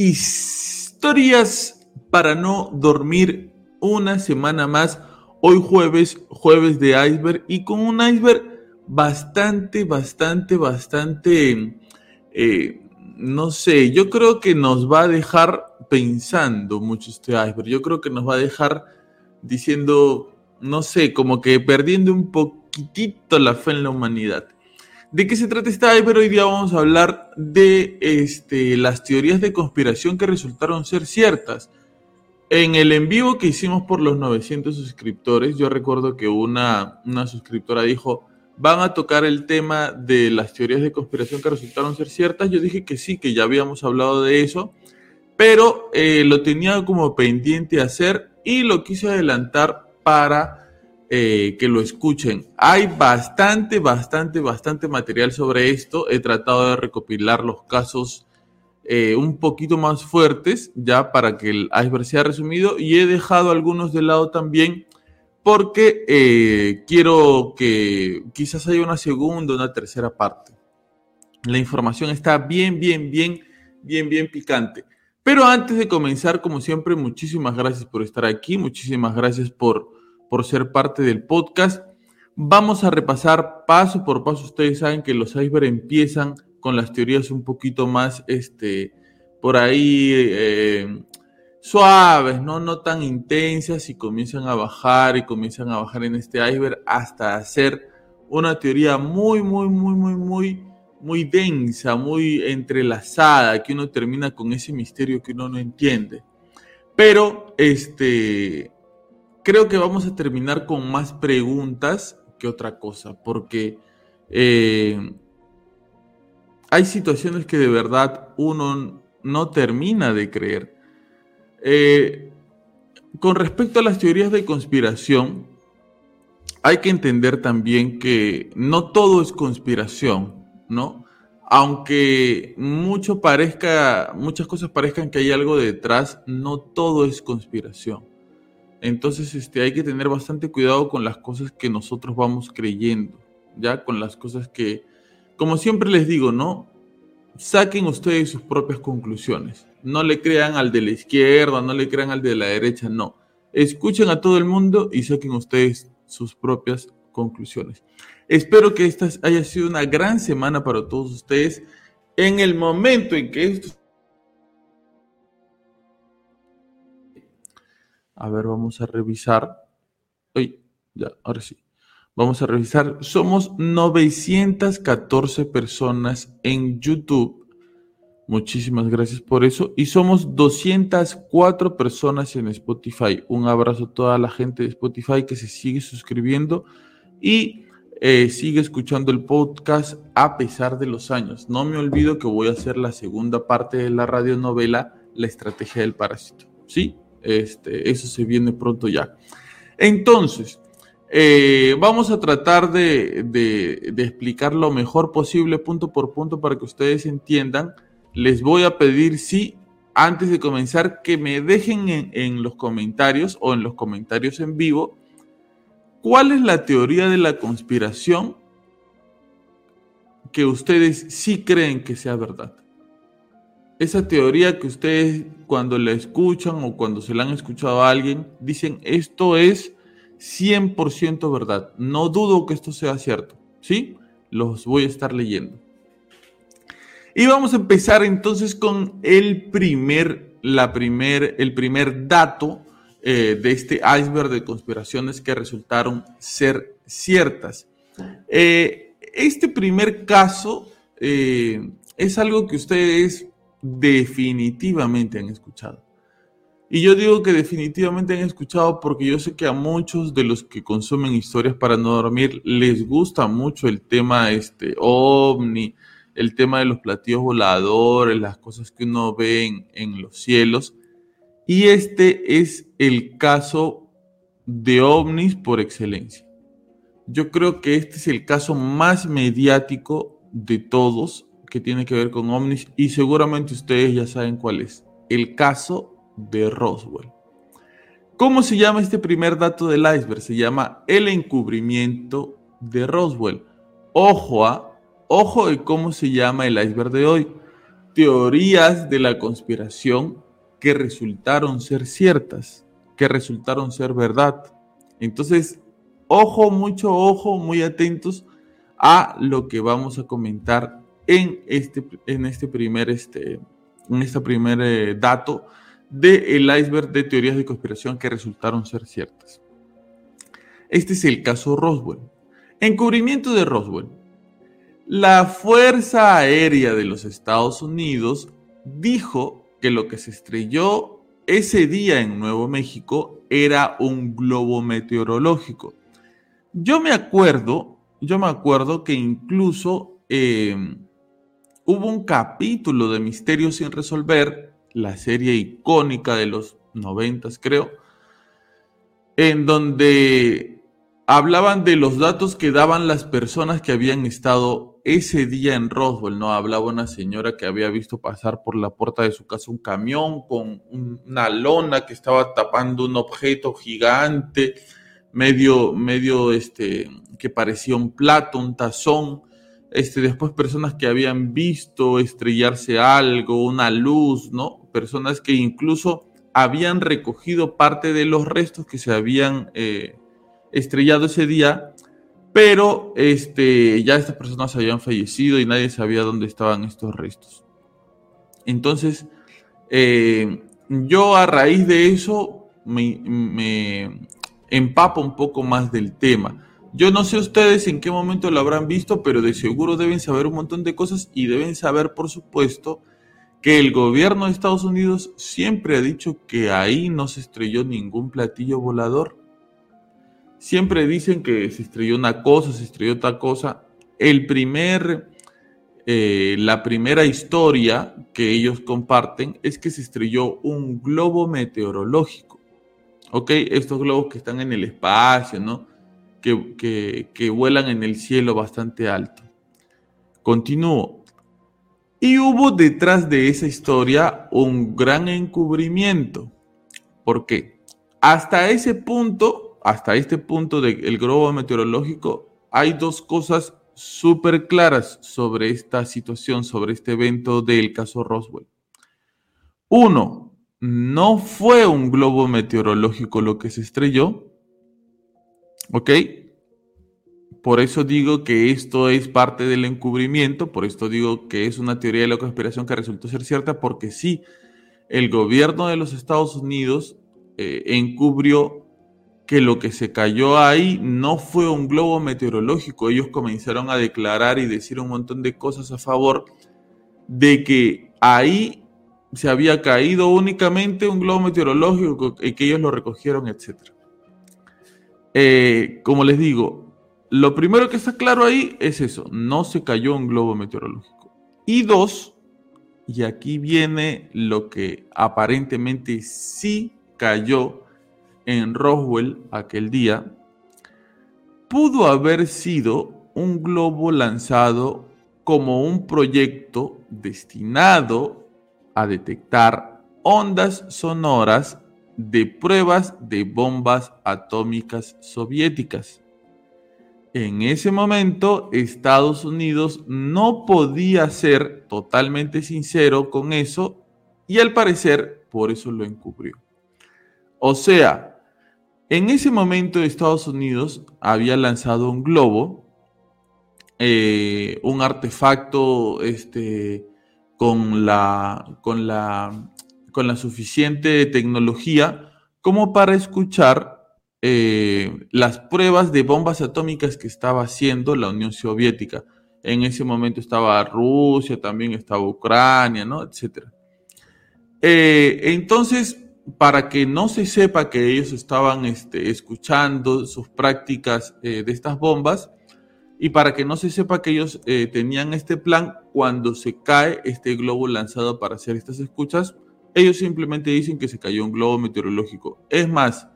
Historias para no dormir una semana más. Hoy jueves, jueves de iceberg y con un iceberg bastante, bastante, bastante, eh, no sé, yo creo que nos va a dejar pensando mucho este iceberg. Yo creo que nos va a dejar diciendo, no sé, como que perdiendo un poquitito la fe en la humanidad. ¿De qué se trata este iceberg? Hoy día vamos a hablar de este, las teorías de conspiración que resultaron ser ciertas. En el en vivo que hicimos por los 900 suscriptores, yo recuerdo que una, una suscriptora dijo, van a tocar el tema de las teorías de conspiración que resultaron ser ciertas. Yo dije que sí, que ya habíamos hablado de eso, pero eh, lo tenía como pendiente hacer y lo quise adelantar para eh, que lo escuchen. Hay bastante, bastante, bastante material sobre esto. He tratado de recopilar los casos eh, un poquito más fuertes, ya para que el iceberg sea resumido, y he dejado algunos de lado también porque eh, quiero que quizás haya una segunda, una tercera parte. La información está bien, bien, bien, bien, bien picante. Pero antes de comenzar, como siempre, muchísimas gracias por estar aquí, muchísimas gracias por por ser parte del podcast. Vamos a repasar paso por paso. Ustedes saben que los iceberg empiezan con las teorías un poquito más, este, por ahí eh, suaves, ¿no? no tan intensas y comienzan a bajar y comienzan a bajar en este iceberg hasta hacer una teoría muy, muy, muy, muy, muy, muy densa, muy entrelazada, que uno termina con ese misterio que uno no entiende. Pero, este, creo que vamos a terminar con más preguntas que otra cosa, porque eh, hay situaciones que de verdad uno no termina de creer. Eh, con respecto a las teorías de conspiración, hay que entender también que no todo es conspiración, ¿no? Aunque mucho parezca, muchas cosas parezcan que hay algo detrás, no todo es conspiración. Entonces, este, hay que tener bastante cuidado con las cosas que nosotros vamos creyendo, ya con las cosas que, como siempre les digo, ¿no? Saquen ustedes sus propias conclusiones. No le crean al de la izquierda, no le crean al de la derecha, no. Escuchen a todo el mundo y saquen ustedes sus propias conclusiones. Espero que esta haya sido una gran semana para todos ustedes. En el momento en que esto A ver, vamos a revisar. Uy, ya, ahora sí. Vamos a revisar. Somos 914 personas en YouTube. Muchísimas gracias por eso. Y somos 204 personas en Spotify. Un abrazo a toda la gente de Spotify que se sigue suscribiendo y eh, sigue escuchando el podcast a pesar de los años. No me olvido que voy a hacer la segunda parte de la radionovela, La estrategia del parásito. ¿Sí? Este, eso se viene pronto ya. Entonces, eh, vamos a tratar de, de, explicar lo mejor posible punto por punto para que ustedes entiendan. Les voy a pedir si antes de comenzar, que me dejen en, los comentarios o en los comentarios en vivo cuál es la teoría de la conspiración que ustedes sí creen que sea verdad. Esa teoría que ustedes cuando la escuchan o cuando se la han escuchado a alguien, dicen esto es 100% verdad. No dudo que esto sea cierto. ¿Sí? Los voy a estar leyendo. Y vamos a empezar entonces con el primer, la primer, el primer dato eh, de este iceberg de conspiraciones que resultaron ser ciertas. Eh, este primer caso eh, es algo que ustedes definitivamente han escuchado. Y yo digo que definitivamente han escuchado porque yo sé que a muchos de los que consumen historias para no dormir les gusta mucho el tema este ovni, el tema de los platillos voladores, las cosas que uno ve en, los cielos. Y este es el caso de ovnis por excelencia. Yo creo que este es el caso más mediático de todos que tiene que ver con ovnis y seguramente ustedes ya saben cuál es. El caso de Roswell. ¿Cómo se llama este primer dato del iceberg? Se llama el encubrimiento de Roswell. Ojo a Ojo de cómo se llama el iceberg de hoy. Teorías de la conspiración que resultaron ser ciertas, que resultaron ser verdad. Entonces, ojo, mucho ojo, muy atentos a lo que vamos a comentar en este, en este primer, este, en este primer eh, dato del iceberg de teorías de conspiración que resultaron ser ciertas. Este es el caso Roswell. Encubrimiento de Roswell. La Fuerza Aérea de los Estados Unidos dijo que lo que se estrelló ese día en Nuevo México era un globo meteorológico. Yo me acuerdo, yo me acuerdo que incluso em, hubo un capítulo de Misterios sin resolver, la serie icónica de los noventas creo, en donde hablaban de los datos que daban las personas que habían estado ese día en Roswell, ¿no? Hablaba una señora que había visto pasar por la puerta de su casa un camión con una lona que estaba tapando un objeto gigante, medio, medio, este, que parecía un plato, un tazón. Este, después personas que habían visto estrellarse algo, una luz, ¿no? Personas que incluso habían recogido parte de los restos que se habían eh, estrellado ese día pero este, ya estas personas habían fallecido y nadie sabía dónde estaban estos restos. Entonces, eh, yo a raíz de eso me, me, empapo un poco más del tema. Yo no sé ustedes en qué momento lo habrán visto, pero de seguro deben saber un montón de cosas y deben saber, por supuesto, que el gobierno de Estados Unidos siempre ha dicho que ahí no se estrelló ningún platillo volador siempre dicen que se estrelló una cosa, se estrelló otra cosa. El primer, eh, la primera historia que ellos comparten es que se estrelló un globo meteorológico. ¿Ok? Estos globos que están en el espacio, ¿no? Que, vuelan en el cielo bastante alto. Continúo. Y hubo detrás de esa historia un gran encubrimiento. ¿Por qué? Hasta ese punto hasta este punto del globo meteorológico, hay dos cosas súper claras sobre esta situación, sobre este evento del caso Roswell. Uno, no fue un globo meteorológico lo que se estrelló. ¿Ok? Por eso digo que esto es parte del encubrimiento, por esto digo que es una teoría de la conspiración que resultó ser cierta, porque sí, el gobierno de los Estados Unidos eh, encubrió que lo que se cayó ahí no fue un globo meteorológico. Ellos comenzaron a declarar y decir un montón de cosas a favor de que ahí se había caído únicamente un globo meteorológico y que ellos lo recogieron, etc. Eh, como les digo, lo primero que está claro ahí es eso, no se cayó un globo meteorológico. Y dos, y aquí viene lo que aparentemente sí cayó en Roswell aquel día pudo haber sido un globo lanzado como un proyecto destinado a detectar ondas sonoras de pruebas de bombas atómicas soviéticas. En ese momento, Estados Unidos no podía ser totalmente sincero con eso y al parecer por eso lo encubrió. O sea, en ese momento Estados Unidos había lanzado un globo, eh, un artefacto este, con, la, con, la, con la suficiente tecnología como para escuchar eh, las pruebas de bombas atómicas que estaba haciendo la Unión Soviética. En ese momento estaba Rusia, también estaba Ucrania, ¿no? Etcétera. Eh, entonces, para que no se sepa que ellos estaban este, escuchando sus prácticas eh, de estas bombas y para que no se sepa que ellos tenían este plan, cuando se cae este globo lanzado para hacer estas escuchas, ellos simplemente dicen que se cayó un globo meteorológico. Es más,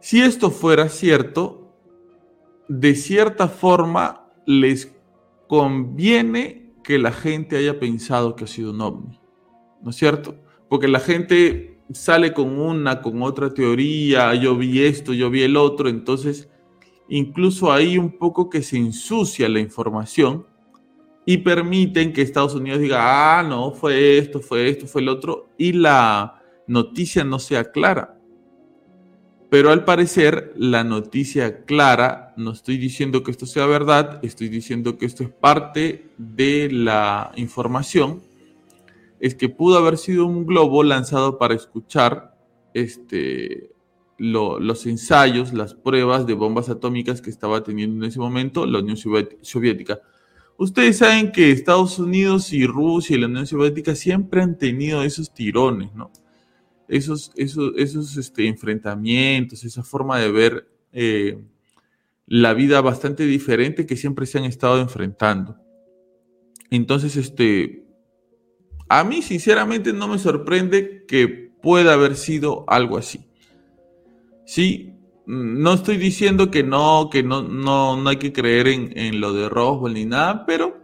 si esto fuera cierto, de cierta forma les conviene que la gente haya pensado que ha sido un ovni, ¿no es cierto? Porque la gente sale con una, con otra teoría, yo vi esto, yo vi el otro, entonces incluso ahí un poco que se ensucia la información y permiten que Estados Unidos diga, ah, no, fue esto, fue esto, fue el otro, y la noticia no sea clara. Pero al parecer la noticia clara, no estoy diciendo que esto sea verdad, estoy diciendo que esto es parte de la información, es que pudo haber sido un globo lanzado para escuchar este, los ensayos, las pruebas de bombas atómicas que estaba teniendo en ese momento la Unión Soviética. Ustedes saben que Estados Unidos y Rusia y la Unión Soviética siempre han tenido esos tirones, esos este, enfrentamientos, esa forma de ver eh, la vida bastante diferente que siempre se han estado enfrentando. Entonces, este, a mí sinceramente no me sorprende que pueda haber sido algo así. Sí, no estoy diciendo que no, que no, no, no hay que creer en, en lo de Roswell ni nada, pero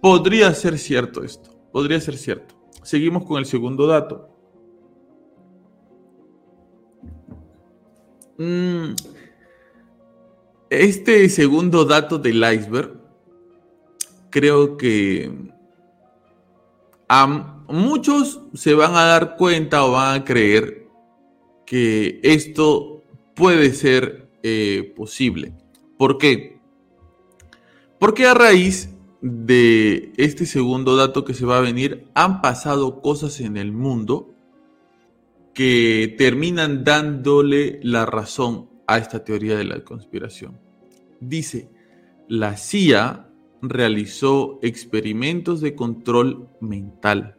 podría ser cierto esto, podría ser cierto. Seguimos con el segundo dato. Mm, este segundo dato del iceberg, creo que a muchos se van a dar cuenta o van a creer que esto puede ser eh, posible. ¿Por qué? Porque a raíz de este segundo dato que se va a venir, han pasado cosas en el mundo que terminan dándole la razón a esta teoría de la conspiración. Dice, la CIA realizó experimentos de control mental.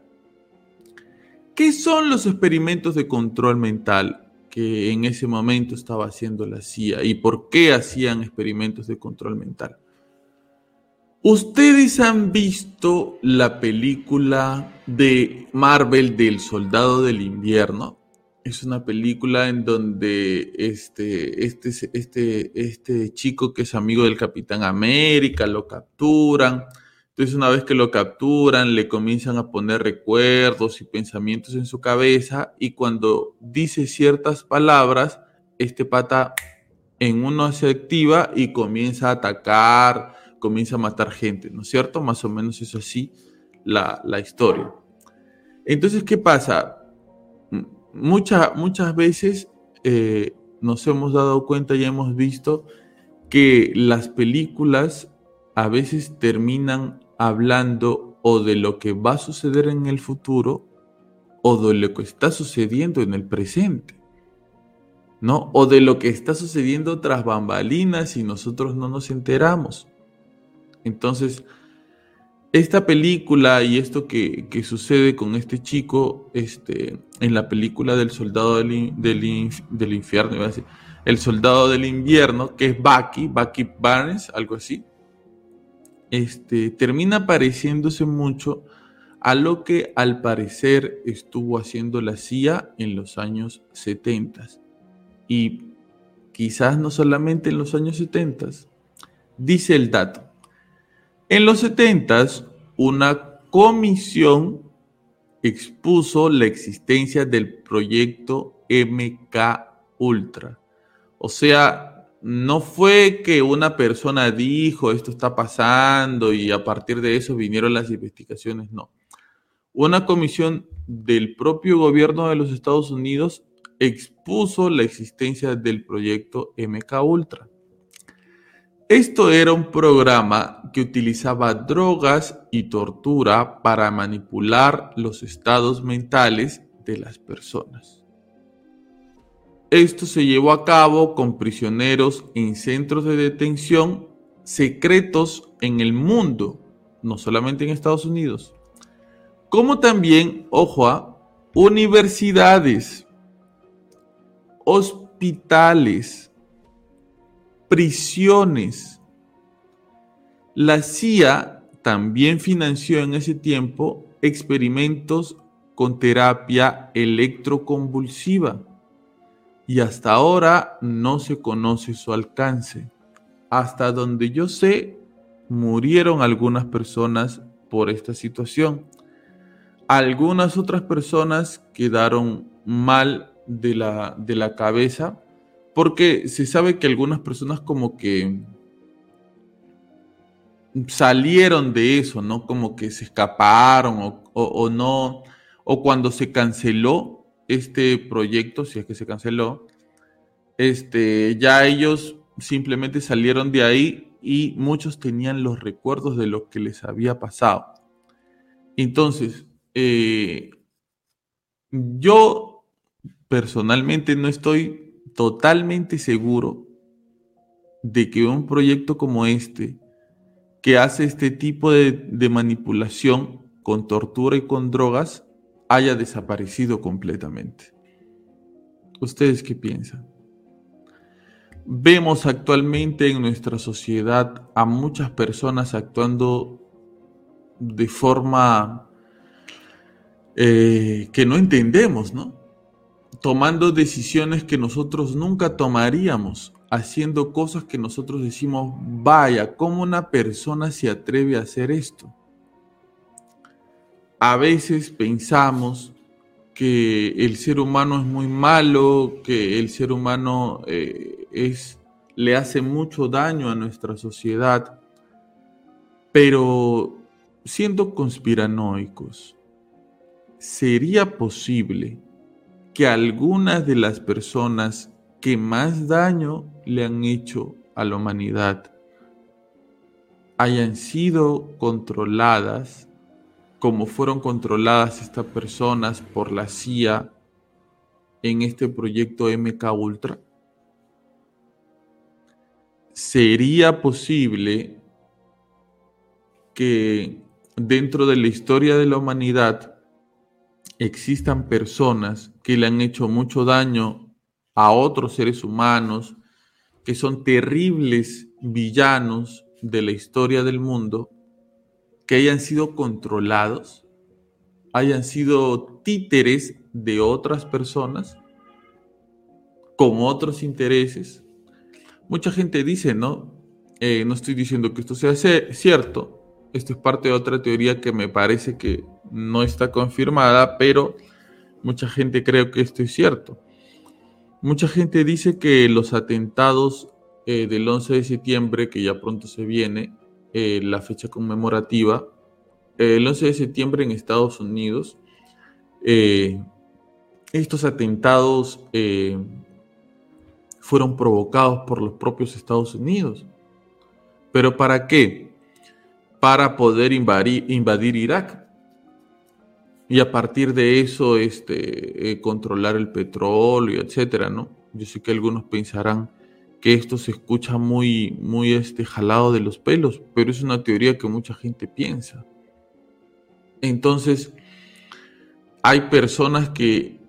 ¿Qué son los experimentos de control mental que en ese momento estaba haciendo la CIA y por qué hacían experimentos de control mental? Ustedes han visto la película de Marvel del Soldado del Invierno es una película en donde este, este, este, este chico que es amigo del Capitán América lo capturan. Entonces una vez que lo capturan, le comienzan a poner recuerdos y pensamientos en su cabeza y cuando dice ciertas palabras, este pata en uno se activa y comienza a atacar, comienza a matar gente, ¿no es cierto? Más o menos es así la, la historia. Entonces, ¿qué pasa? muchas veces eh, nos hemos dado cuenta y hemos visto que las películas a veces terminan hablando o de lo que va a suceder en el futuro o de lo que está sucediendo en el presente. ¿No? O de lo que está sucediendo tras bambalinas y nosotros no nos enteramos. Entonces, esta película y esto que, sucede con este chico este, en la película del soldado del, del, infierno, el soldado del invierno, que es Bucky, Bucky Barnes, algo así, este, termina pareciéndose mucho a lo que al parecer estuvo haciendo la CIA en los años 70. Y quizás no solamente en los años 70, dice el dato en los 70, una comisión expuso la existencia del proyecto MK Ultra. O sea, no fue que una persona dijo esto está pasando y a partir de eso vinieron las investigaciones, no. Una comisión del propio gobierno de los Estados Unidos expuso la existencia del proyecto MK Ultra. Esto era un programa que utilizaba drogas y tortura para manipular los estados mentales de las personas. Esto se llevó a cabo con prisioneros en centros de detención secretos en el mundo, no solamente en Estados Unidos, como también, ojo, a universidades, hospitales, prisiones. La CIA también financió en ese tiempo experimentos con terapia electroconvulsiva y hasta ahora no se conoce su alcance. Hasta donde yo sé, murieron algunas personas por esta situación. Algunas otras personas quedaron mal de la, de la cabeza porque se sabe que algunas personas como que salieron de eso, ¿no? Como que se escaparon o, no, o cuando se canceló este proyecto, si es que se canceló, este, ya ellos simplemente salieron de ahí y muchos tenían los recuerdos de lo que les había pasado. Entonces, eh, yo personalmente no estoy totalmente seguro de que un proyecto como este, que hace este tipo de, manipulación con tortura y con drogas, haya desaparecido completamente. ¿Ustedes qué piensan? Vemos actualmente en nuestra sociedad a muchas personas actuando de forma eh, que no entendemos, ¿no? tomando decisiones que nosotros nunca tomaríamos, haciendo cosas que nosotros decimos, vaya, ¿cómo una persona se atreve a hacer esto? A veces pensamos que el ser humano es muy malo, que el ser humano eh, le hace mucho daño a nuestra sociedad, pero siendo conspiranoicos, ¿sería posible que algunas de las personas que más daño le han hecho a la humanidad hayan sido controladas como fueron controladas estas personas por la CIA en este proyecto MK Ultra? ¿Sería posible que dentro de la historia de la humanidad existan personas que le han hecho mucho daño a otros seres humanos, que son terribles villanos de la historia del mundo, que hayan sido controlados, hayan sido títeres de otras personas, con otros intereses. Mucha gente dice, ¿no? Eh, no estoy diciendo que esto sea cierto, esto es parte de otra teoría que me parece que no está confirmada, pero mucha gente cree que esto es cierto. Mucha gente dice que los atentados eh, del 11 de septiembre, que ya pronto se viene, eh, la fecha conmemorativa, eh, el 11 de septiembre en Estados Unidos, estos atentados fueron provocados por los propios Estados Unidos. ¿Pero para qué? para poder invadir, Irak. Y a partir de eso, este, eh, controlar el petróleo, etcétera, ¿no? Yo sé que algunos pensarán que esto se escucha muy, muy este, jalado de los pelos, pero es una teoría que mucha gente piensa. Entonces, hay personas que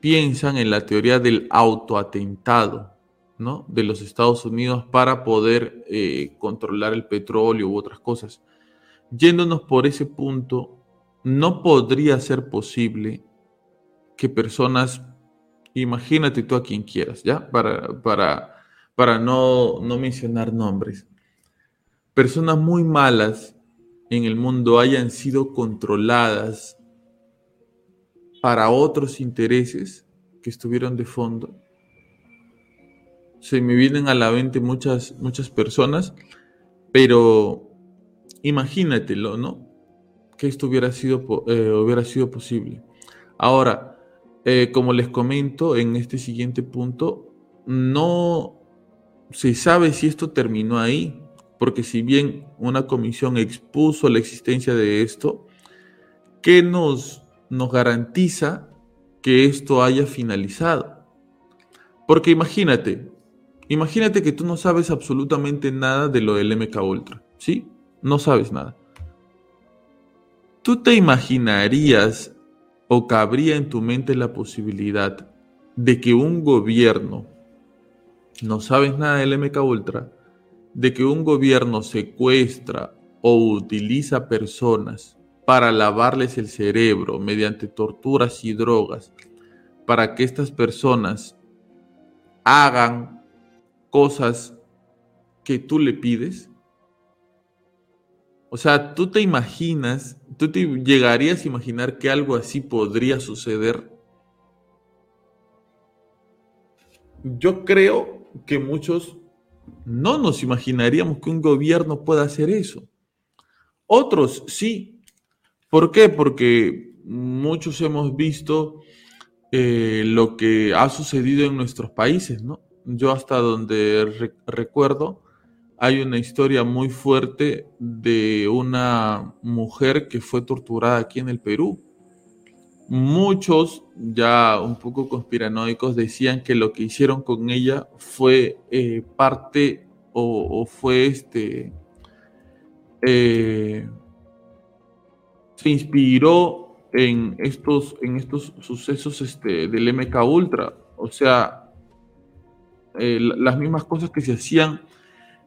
piensan en la teoría del autoatentado, ¿no? De los Estados Unidos para poder eh, controlar el petróleo u otras cosas yéndonos por ese punto, no podría ser posible que personas, imagínate tú a quien quieras, ¿ya? Para, para, para no, no mencionar nombres, personas muy malas en el mundo hayan sido controladas para otros intereses que estuvieron de fondo. Se me vienen a la mente muchas, muchas personas, pero imagínatelo, ¿no? Que esto hubiera sido, eh, hubiera sido posible. Ahora, eh, como les comento en este siguiente punto, no se sabe si esto terminó ahí, porque si bien una comisión expuso la existencia de esto, ¿qué nos, nos garantiza que esto haya finalizado? Porque imagínate, imagínate que tú no sabes absolutamente nada de lo del MK Ultra, ¿sí? No sabes nada. ¿Tú te imaginarías o cabría en tu mente la posibilidad de que un gobierno, no sabes nada del MK Ultra, de que un gobierno secuestra o utiliza personas para lavarles el cerebro mediante torturas y drogas, para que estas personas hagan cosas que tú le pides? O sea, ¿tú te imaginas, tú te llegarías a imaginar que algo así podría suceder? Yo creo que muchos no nos imaginaríamos que un gobierno pueda hacer eso. Otros sí. ¿Por qué? Porque muchos hemos visto eh, lo que ha sucedido en nuestros países, ¿no? Yo hasta donde recuerdo, hay una historia muy fuerte de una mujer que fue torturada aquí en el Perú. Muchos, ya un poco conspiranoicos, decían que lo que hicieron con ella fue eh, parte o, fue este... Eh, se inspiró en estos, en estos sucesos este, del MK Ultra. O sea, eh, las mismas cosas que se hacían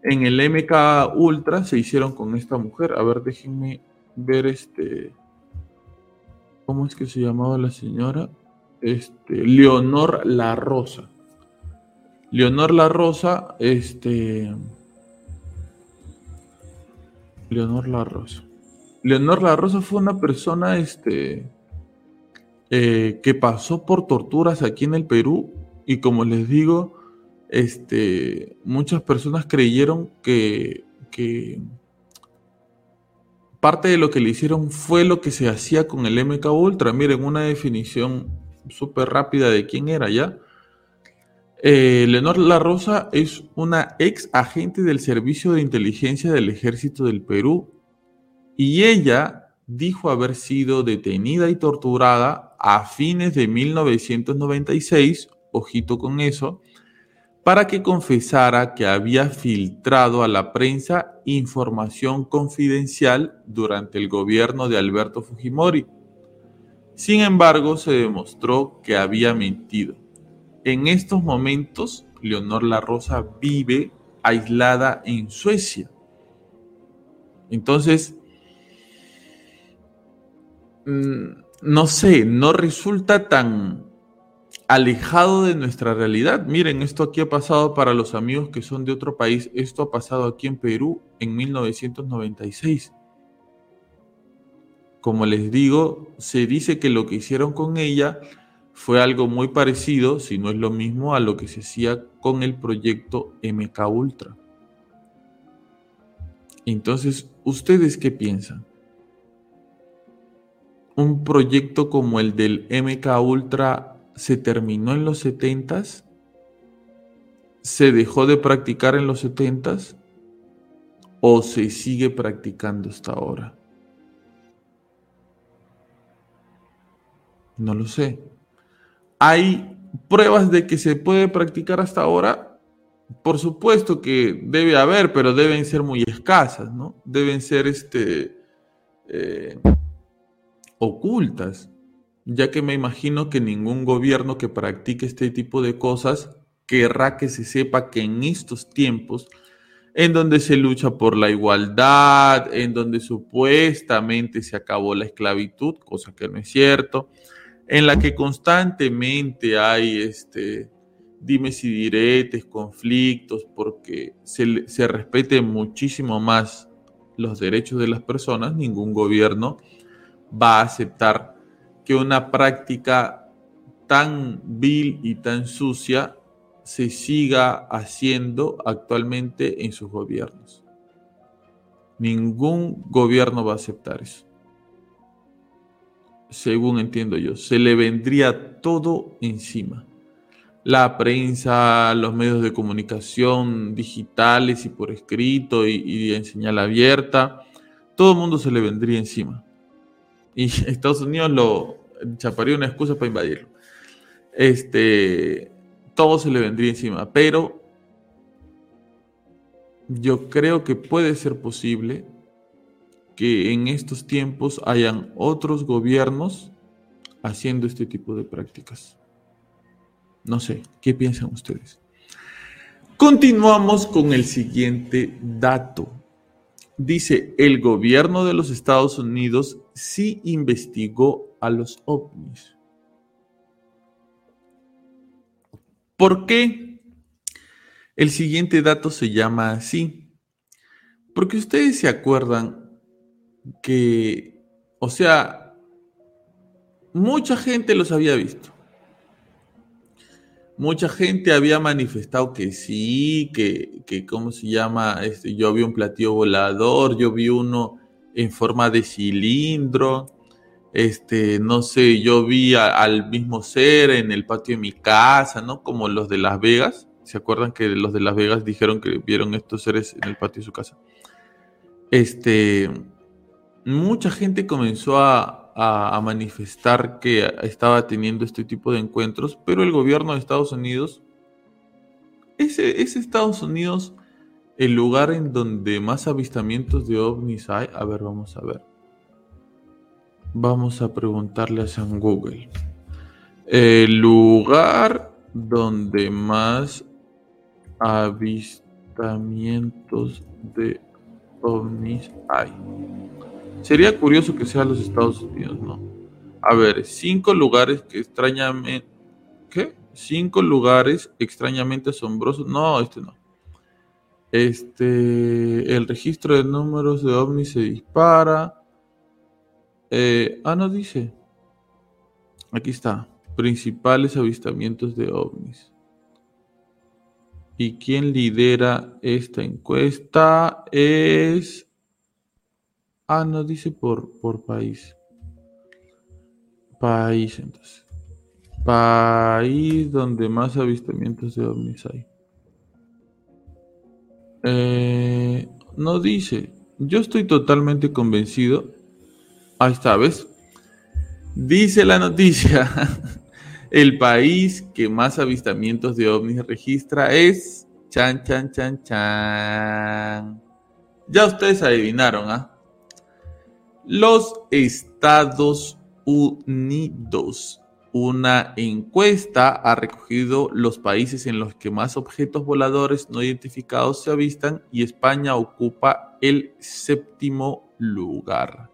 en el MK Ultra se hicieron con esta mujer. A ver, déjenme ver este. ¿Cómo es que se llamaba la señora? Este, Leonor La Rosa. Leonor La Rosa, este. Leonor La Rosa. Leonor La Rosa fue una persona, este. Eh, que pasó por torturas aquí en el Perú y como les digo, este, muchas personas creyeron que, parte de lo que le hicieron fue lo que se hacía con el MK Ultra. Miren, una definición súper rápida de quién era ya. Eh, Leonor La Rosa es una ex agente del Servicio de Inteligencia del Ejército del Perú y ella dijo haber sido detenida y torturada a fines de 1996, ojito con eso, para que confesara que había filtrado a la prensa información confidencial durante el gobierno de Alberto Fujimori. Sin embargo, se demostró que había mentido. En estos momentos, Leonor La Rosa vive aislada en Suecia. Entonces, mm, no sé, no resulta tan alejado de nuestra realidad. Miren, esto aquí ha pasado para los amigos que son de otro país. Esto ha pasado aquí en Perú en 1996. Como les digo, se dice que lo que hicieron con ella fue algo muy parecido, si no es lo mismo, a lo que se hacía con el proyecto MK Ultra. Entonces, ¿ustedes qué piensan? ¿Un proyecto como el del MK Ultra se terminó en los 70 ¿Se dejó de practicar en los 70 ¿O se sigue practicando hasta ahora? No lo sé. ¿Hay pruebas de que se puede practicar hasta ahora? Por supuesto que debe haber, pero deben ser muy escasas, ¿no? Deben ser este, eh, ocultas ya que me imagino que ningún gobierno que practique este tipo de cosas querrá que se sepa que en estos tiempos, en donde se lucha por la igualdad, en donde supuestamente se acabó la esclavitud, cosa que no es cierto, en la que constantemente hay este, dimes y diretes, conflictos, porque se, se respeten muchísimo más los derechos de las personas, ningún gobierno va a aceptar que una práctica tan vil y tan sucia se siga haciendo actualmente en sus gobiernos. Ningún gobierno va a aceptar eso. Según entiendo yo, se le vendría todo encima. La prensa, los medios de comunicación digitales y por escrito y, en señal abierta, todo el mundo se le vendría encima. Y Estados Unidos lo chaparía una excusa para invadirlo. Este, todo se le vendría encima, pero yo creo que puede ser posible que en estos tiempos hayan otros gobiernos haciendo este tipo de prácticas. No sé, ¿qué piensan ustedes? Continuamos con el siguiente dato. Dice, el gobierno de los Estados Unidos sí investigó a los ovnis. ¿Por qué el siguiente dato se llama así? Porque ustedes se acuerdan que, o sea, mucha gente los había visto. Mucha gente había manifestado que sí, que, que ¿cómo se llama? Este, yo vi un platillo volador, yo vi uno en forma de cilindro, este, no sé, yo vi al mismo ser en el patio de mi casa, ¿no? Como los de Las Vegas. ¿Se acuerdan que los de Las Vegas dijeron que vieron estos seres en el patio de su casa? Este, mucha gente comenzó a, a, manifestar que estaba teniendo este tipo de encuentros, pero el gobierno de Estados Unidos, es Estados Unidos el lugar en donde más avistamientos de ovnis hay. A ver, vamos a ver. Vamos a preguntarle a San Google. El lugar donde más avistamientos de ovnis hay. Sería curioso que sea los Estados Unidos, ¿no? A ver, cinco lugares que extrañamente... ¿Qué? Cinco lugares extrañamente asombrosos. No, este no. Este, el registro de números de ovnis se dispara. Eh, ah, no dice. Aquí está. Principales avistamientos de ovnis. ¿Y quién lidera esta encuesta? Es... Ah, no dice por, por país. País, entonces. País donde más avistamientos de ovnis hay. Eh, no dice. Yo estoy totalmente convencido Ahí está, ¿ves? Dice la noticia, el país que más avistamientos de ovnis registra es chan, chan, chan, chan. Ya ustedes adivinaron, ¿ah? Los Estados Unidos. Una encuesta ha recogido los países en los que más objetos voladores no identificados se avistan y España ocupa el séptimo lugar.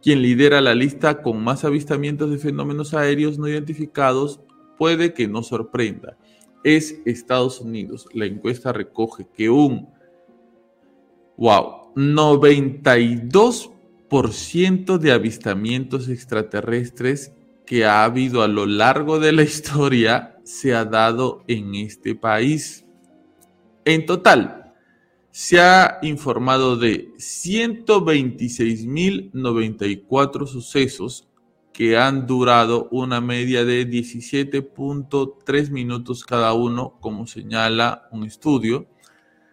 Quien lidera la lista con más avistamientos de fenómenos aéreos no identificados puede que no sorprenda. Es Estados Unidos. La encuesta recoge que un wow, 92% de avistamientos extraterrestres que ha habido a lo largo de la historia se ha dado en este país. En total, se ha informado de 126.094 sucesos que han durado una media de 17.3 minutos cada uno, como señala un estudio.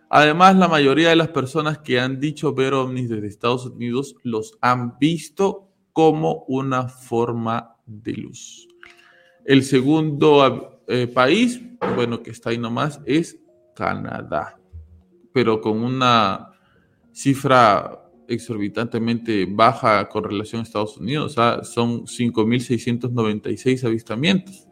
Además, la mayoría de las personas que han dicho ver ovnis desde Estados Unidos los han visto como una forma de luz. El segundo eh, país, bueno, que está ahí nomás, es Canadá pero con una cifra exorbitantemente baja con relación a Estados Unidos. O sea, son 5.696 avistamientos.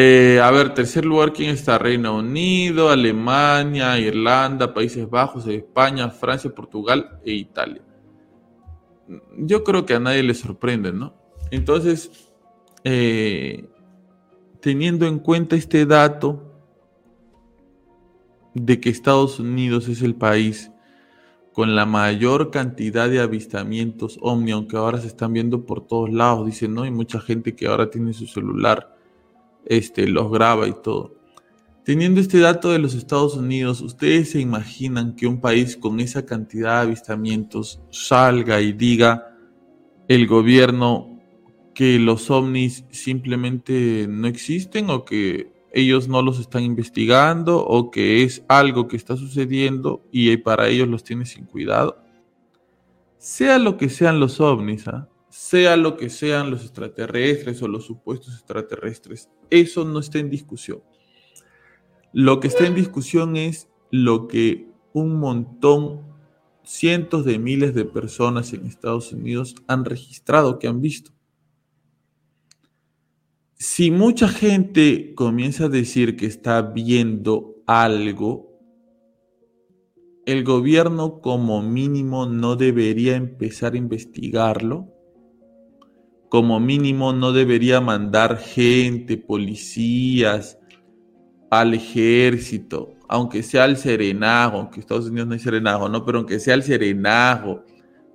Eh, a ver, tercer lugar, ¿quién está? Reino Unido, Alemania, Irlanda, Países Bajos, España, Francia, Portugal e Italia. Yo creo que a nadie le sorprende, ¿no? Entonces, eh, teniendo en cuenta este dato, de que Estados Unidos es el país con la mayor cantidad de avistamientos ovni, aunque ahora se están viendo por todos lados, dicen, ¿no? Hay mucha gente que ahora tiene su celular, este, los graba y todo. Teniendo este dato de los Estados Unidos, ¿ustedes se imaginan que un país con esa cantidad de avistamientos salga y diga el gobierno que los ovnis simplemente no existen o que ellos no los están investigando o que es algo que está sucediendo y para ellos los tiene sin cuidado? Sea lo que sean los ovnis, ¿ah? sea lo que sean los extraterrestres o los supuestos extraterrestres, eso no está en discusión. Lo que está en discusión es lo que un montón, cientos de miles de personas en Estados Unidos han registrado, que han visto. Si mucha gente comienza a decir que está viendo algo, el gobierno como mínimo no debería empezar a investigarlo. Como mínimo no debería mandar gente, policías, al ejército, aunque sea al serenajo, aunque Estados Unidos no hay serenajo, ¿no? Pero aunque sea al serenajo,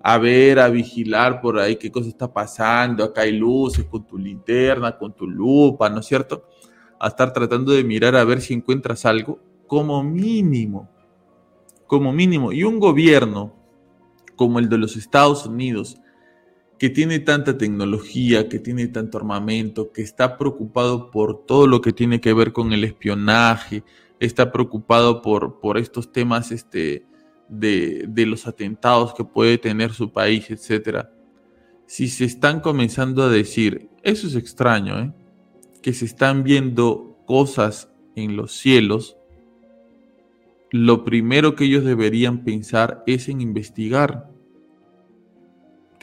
a ver, a vigilar por ahí qué cosa está pasando, acá hay luces con tu linterna, con tu lupa, ¿no es cierto? A estar tratando de mirar a ver si encuentras algo, como mínimo, como mínimo. Y un gobierno como el de los Estados Unidos, que tiene tanta tecnología, que tiene tanto armamento, que está preocupado por todo lo que tiene que ver con el espionaje, está preocupado por, por estos temas este, de, de los atentados que puede tener su país, etc. Si se están comenzando a decir, eso es extraño, ¿eh? que se están viendo cosas en los cielos, lo primero que ellos deberían pensar es en investigar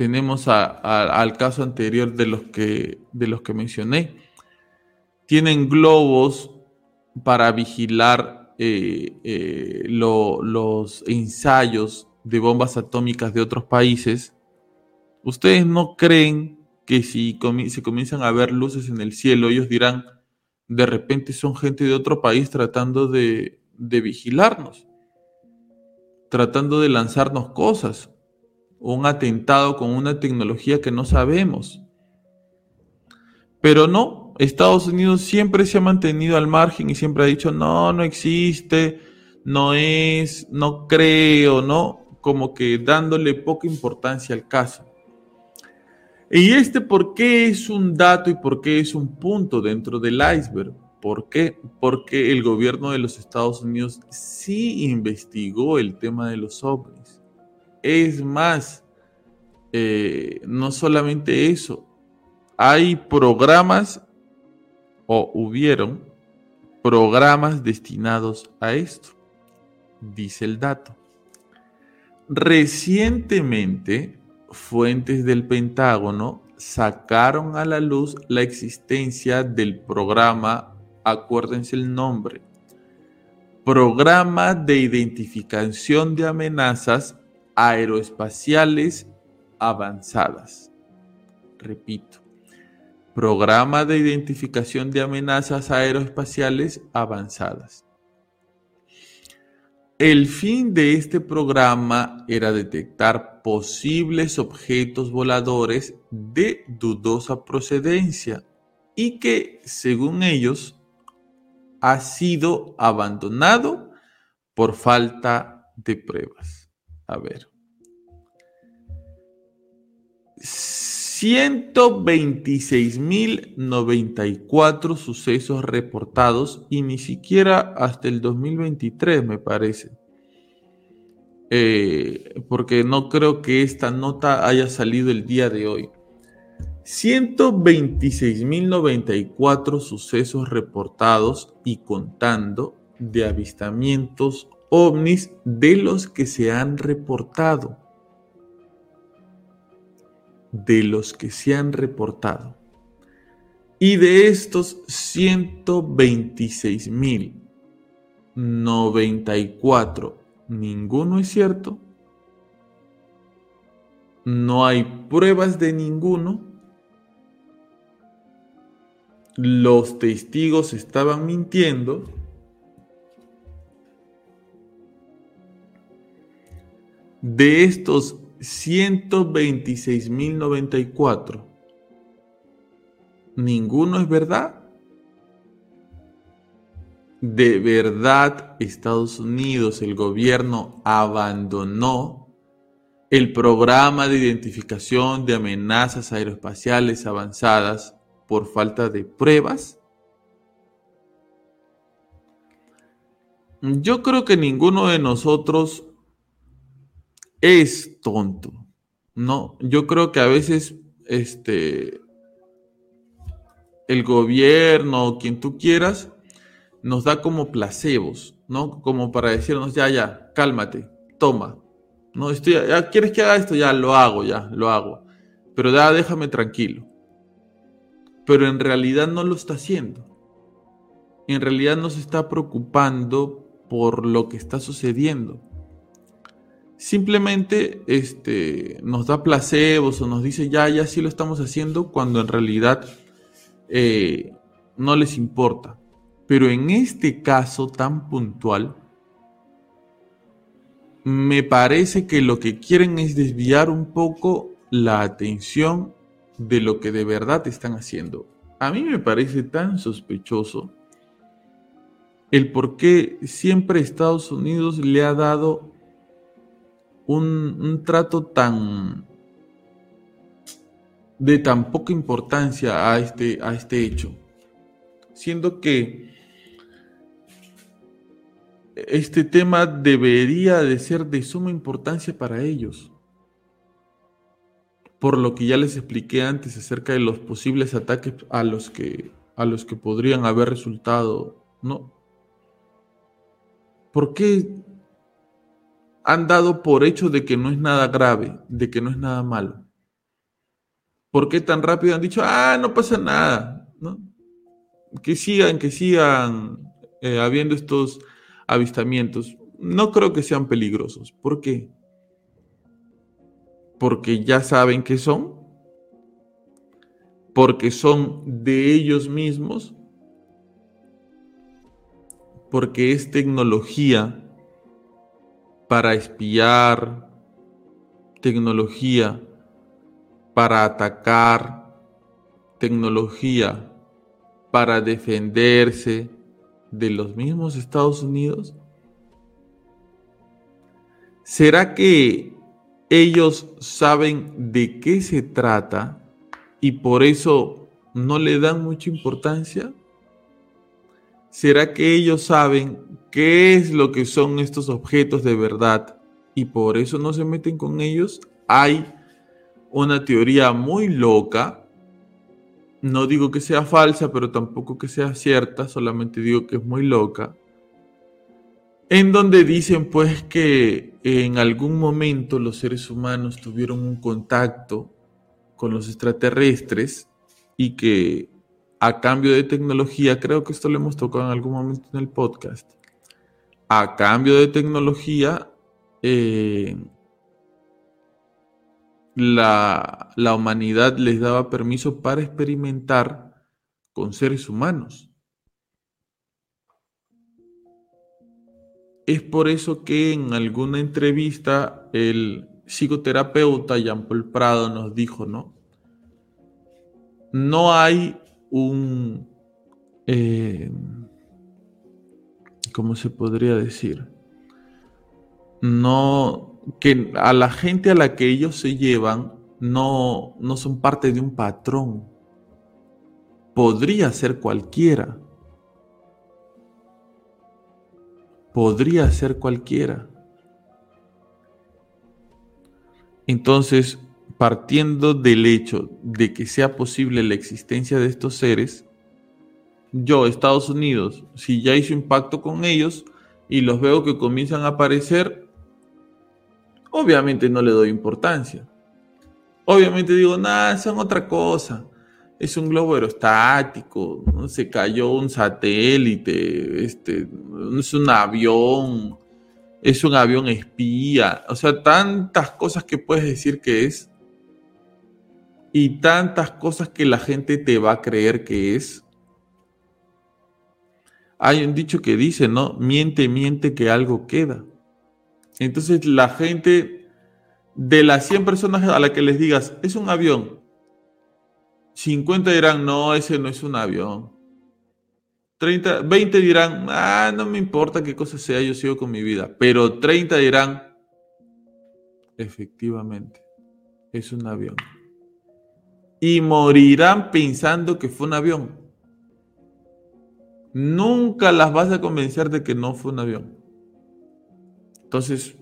tenemos al caso anterior de los, que, de los que mencioné. Tienen globos para vigilar eh, eh, los ensayos de bombas atómicas de otros países. ¿Ustedes no creen que si se comienzan a ver luces en el cielo, ellos dirán, de repente son gente de otro país tratando de, de vigilarnos, tratando de lanzarnos cosas? Un atentado con una tecnología que no sabemos. Pero no, Estados Unidos siempre se ha mantenido al margen y siempre ha dicho, no, no existe, no es, no creo, ¿no? Como que dándole poca importancia al caso. Y este, ¿por qué es un dato y por qué es un punto dentro del iceberg? ¿Por qué? Porque el gobierno de los Estados Unidos sí investigó el tema de los ovnis. Es más, eh, no solamente eso, hay programas o hubieron programas destinados a esto, dice el dato. Recientemente, fuentes del Pentágono sacaron a la luz la existencia del programa, acuérdense el nombre, Programa de Identificación de Amenazas aeroespaciales avanzadas. Repito, Programa de Identificación de Amenazas Aeroespaciales Avanzadas. El fin de este programa era detectar posibles objetos voladores de dudosa procedencia y que, según ellos, ha sido abandonado por falta de pruebas. A ver. 126.094 sucesos reportados y ni siquiera hasta el 2023 me parece. Eh, porque no creo que esta nota haya salido el día de hoy. 126.094 sucesos reportados y contando de avistamientos ovnis de los que se han reportado de los que se han reportado. Y de estos 126.094, ninguno es cierto. No hay pruebas de ninguno. Los testigos estaban mintiendo. De estos 126.094, ninguno es verdad. De verdad, Estados Unidos, el gobierno abandonó el programa de identificación de amenazas aeroespaciales avanzadas por falta de pruebas. Yo creo que ninguno de nosotros es tonto, ¿no? Yo creo que a veces este, el gobierno quien tú quieras nos da como placebos, ¿no? Como para decirnos, ya, ya, cálmate, toma. No, estoy, ya, ¿quieres que haga esto? Ya, lo hago, ya, lo hago. Pero ya, déjame tranquilo. Pero en realidad no lo está haciendo. En realidad no se está preocupando por lo que está sucediendo simplemente este, nos da placebos o nos dice ya, ya sí lo estamos haciendo cuando en realidad eh, no les importa. Pero en este caso tan puntual, me parece que lo que quieren es desviar un poco la atención de lo que de verdad están haciendo. A mí me parece tan sospechoso el por qué siempre Estados Unidos le ha dado un, trato tan de tan poca importancia a este, a este hecho, siendo que este tema debería de ser de suma importancia para ellos. Por lo que ya les expliqué antes acerca de los posibles ataques a los que, a los que podrían haber resultado, ¿no? ¿Por qué han dado por hecho de que no es nada grave, de que no es nada malo. ¿Por qué tan rápido han dicho, ah, no pasa nada? Que sigan, que sigan eh, habiendo estos avistamientos. No creo que sean peligrosos. ¿Por qué? Porque ya saben que son. Porque son de ellos mismos. Porque es tecnología para espiar, tecnología para atacar, tecnología para defenderse de los mismos Estados Unidos? ¿Será que ellos saben de qué se trata y por eso no le dan mucha importancia? ¿Será que ellos saben qué es lo que son estos objetos de verdad y por eso no se meten con ellos? Hay una teoría muy loca, no digo que sea falsa, pero tampoco que sea cierta, solamente digo que es muy loca, en donde dicen pues que en algún momento los seres humanos tuvieron un contacto con los extraterrestres y que a cambio de tecnología, creo que esto lo hemos tocado en algún momento en el podcast, a cambio de tecnología, eh, la, la humanidad les daba permiso para experimentar con seres humanos. Es por eso que en alguna entrevista el psicoterapeuta Jean Paul Prado nos dijo, ¿no? No hay un, eh, ¿cómo se podría decir? No, que a la gente a la que ellos se llevan no, no son parte de un patrón. Podría ser cualquiera. Podría ser cualquiera. Entonces, partiendo del hecho de que sea posible la existencia de estos seres, yo, Estados Unidos, si ya hizo impacto con ellos y los veo que comienzan a aparecer, obviamente no le doy importancia. Obviamente digo, nada, son otra cosa. Es un globo aerostático, ¿no? se cayó un satélite, este, es un avión, es un avión espía. O sea, tantas cosas que puedes decir que es y tantas cosas que la gente te va a creer que es. Hay un dicho que dice, ¿no? Miente, miente que algo queda. Entonces la gente de las 100 personas a las que les digas, es un avión, 50 dirán, no, ese no es un avión. 30, 20 dirán, ah, no me importa qué cosa sea, yo sigo con mi vida. Pero 30 dirán, efectivamente, es un avión. Y morirán pensando que fue un avión. Nunca las vas a convencer de que no fue un avión. Entonces,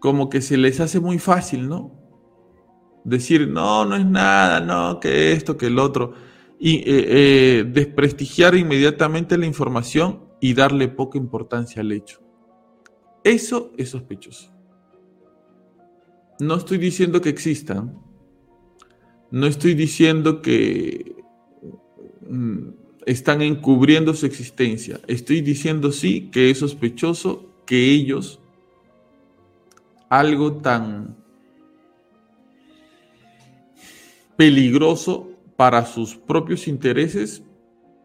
como que se les hace muy fácil, ¿no? Decir, no, no es nada, no, que esto, que el otro. Y eh, eh, desprestigiar inmediatamente la información y darle poca importancia al hecho. Eso es sospechoso. No estoy diciendo que existan. No estoy diciendo que mm, están encubriendo su existencia. Estoy diciendo sí que es sospechoso que ellos algo tan peligroso para sus propios intereses,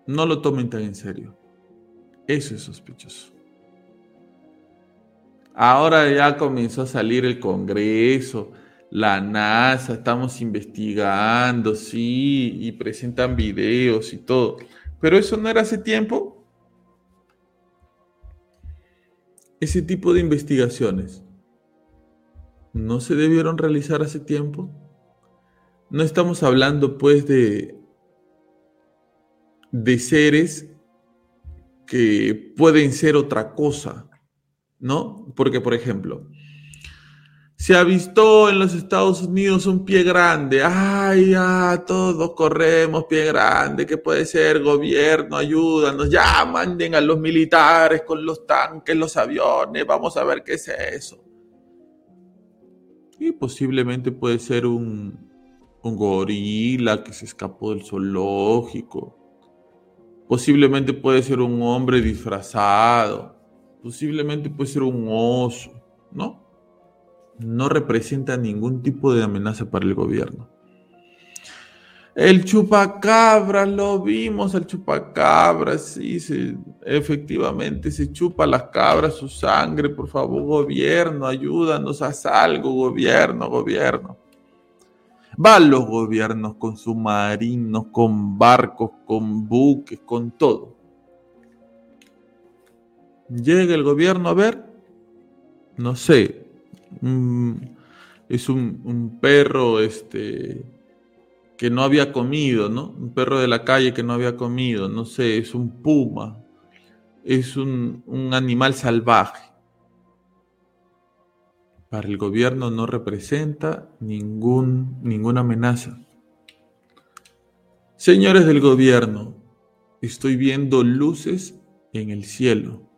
no lo tomen tan en serio. Eso es sospechoso. Ahora ya comenzó a salir el Congreso, la NASA, estamos investigando, sí, y presentan videos y todo. Pero eso no era hace tiempo. Ese tipo de investigaciones no se debieron realizar hace tiempo? No estamos hablando pues de, de seres que pueden ser otra cosa, ¿no? Porque, por ejemplo, se avistó en los Estados Unidos un pie grande. Ay, ya, todos corremos pie grande. ¿Qué puede ser? Gobierno, ayúdanos. Ya, manden a los militares con los tanques, los aviones. Vamos a ver qué es eso. Y posiblemente puede ser un, un gorila que se escapó del zoológico. Posiblemente puede ser un hombre disfrazado. Posiblemente puede ser un oso, ¿no? No representa ningún tipo de amenaza para el gobierno. El chupacabra, lo vimos, el chupacabra, sí, efectivamente se chupa las cabras su sangre, por favor, gobierno, ayúdanos, haz algo, gobierno, gobierno. Van los gobiernos con submarinos, con barcos, con buques, con todo. Llega el gobierno a ver, no sé, es un, un perro, este, que no había comido, ¿no? Un perro de la calle que no había comido, no sé, es un puma, es un, animal salvaje. Para el gobierno no representa ningún, ninguna amenaza. Señores del gobierno, estoy viendo luces en el cielo.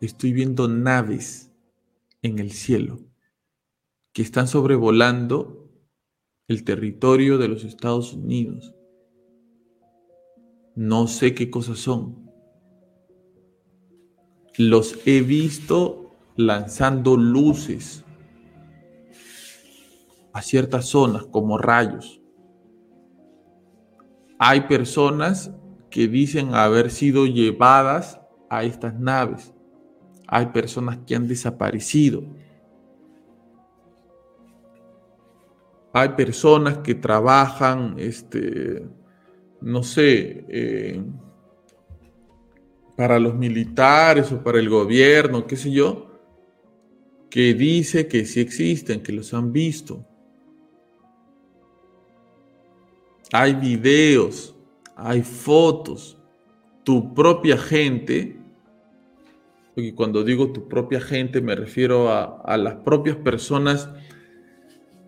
Estoy viendo naves en el cielo que están sobrevolando el territorio de los Estados Unidos. No sé qué cosas son. Los he visto lanzando luces a ciertas zonas como rayos. Hay personas que dicen haber sido llevadas a estas naves. Hay personas que han desaparecido. hay personas que trabajan, este, no sé, eh, para los militares o para el gobierno, qué sé yo, que dice que sí existen, que los han visto. Hay videos, hay fotos, tu propia gente, y cuando digo tu propia gente me refiero a, a las propias personas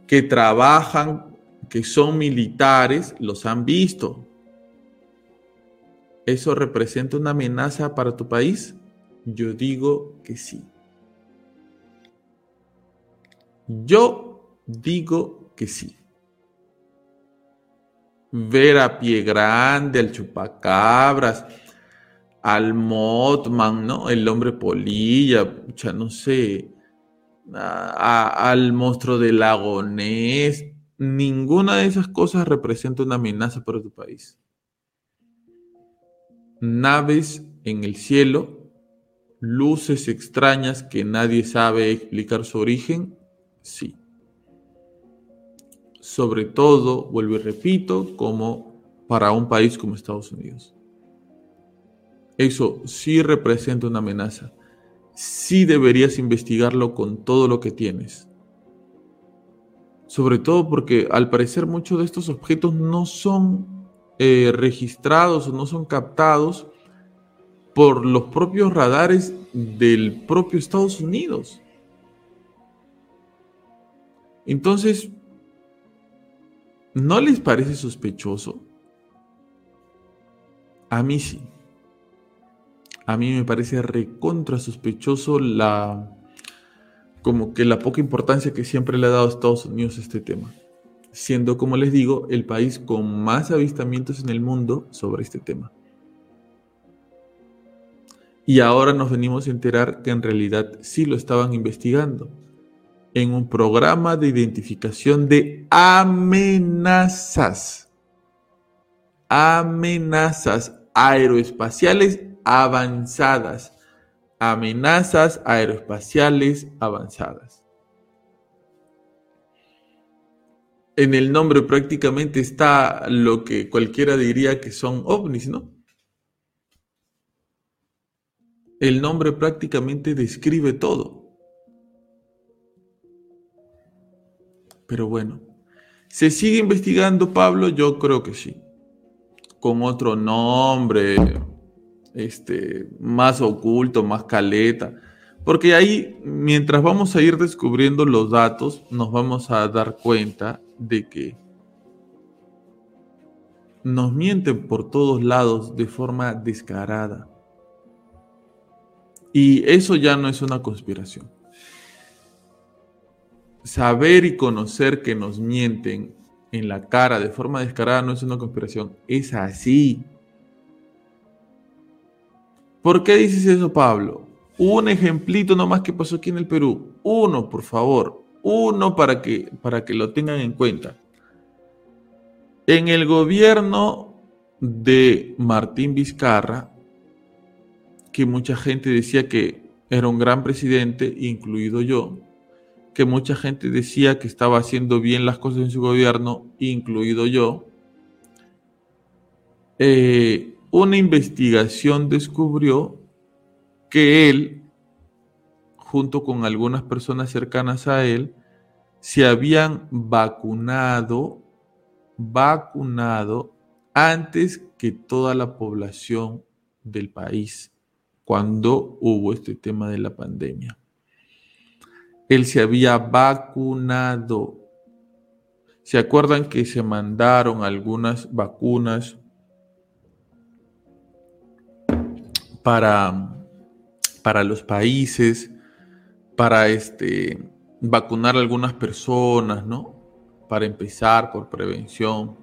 que trabajan, que son militares, los han visto. ¿Eso representa una amenaza para tu país? Yo digo que sí. Yo digo que sí. Ver a Pie Grande, al Chupacabras, al Motman, ¿no? El hombre polilla, ya no sé, al monstruo del lago Ness. Ninguna de esas cosas representa una amenaza para tu país. Naves en el cielo luces extrañas que nadie sabe explicar su origen, sí. Sobre todo, vuelvo y repito, como para un país como Estados Unidos. Eso sí representa una amenaza. Sí deberías investigarlo con todo lo que tienes. Sobre todo porque al parecer muchos de estos objetos no son eh, registrados o no son captados por los propios radares del propio Estados Unidos. Entonces, ¿no les parece sospechoso? A mí sí. A mí me parece recontra sospechoso la como que la poca importancia que siempre le ha dado a Estados Unidos este tema, siendo como les digo el país con más avistamientos en el mundo sobre este tema. Y ahora nos venimos a enterar que en realidad sí lo estaban investigando en un programa de identificación de amenazas. Amenazas aeroespaciales avanzadas. Amenazas aeroespaciales avanzadas. En el nombre prácticamente está lo que cualquiera diría que son ovnis, ¿no? El nombre prácticamente describe todo. Pero bueno, ¿se sigue investigando Pablo? Yo creo que sí. Con otro nombre, este, más oculto, más caleta. Porque ahí, mientras vamos a ir descubriendo los datos, nos vamos a dar cuenta de que nos mienten por todos lados de forma descarada. Y eso ya no es una conspiración. Saber y conocer que nos mienten en la cara de forma descarada no es una conspiración, es así. ¿Por qué dices eso, Pablo? Un ejemplito nomás que pasó aquí en el Perú. Uno, por favor. Uno para que, para que lo tengan en cuenta. En el gobierno de Martín Vizcarra, que mucha gente decía que era un gran presidente, incluido yo, que mucha gente decía que estaba haciendo bien las cosas en su gobierno, incluido yo, eh, una investigación descubrió que él, junto con algunas personas cercanas a él, se habían vacunado, vacunado antes que toda la población del país cuando hubo este tema de la pandemia. Él se había vacunado. ¿Se acuerdan que se mandaron algunas vacunas para, para los países, para este, vacunar a algunas personas, ¿no? Para empezar por prevención.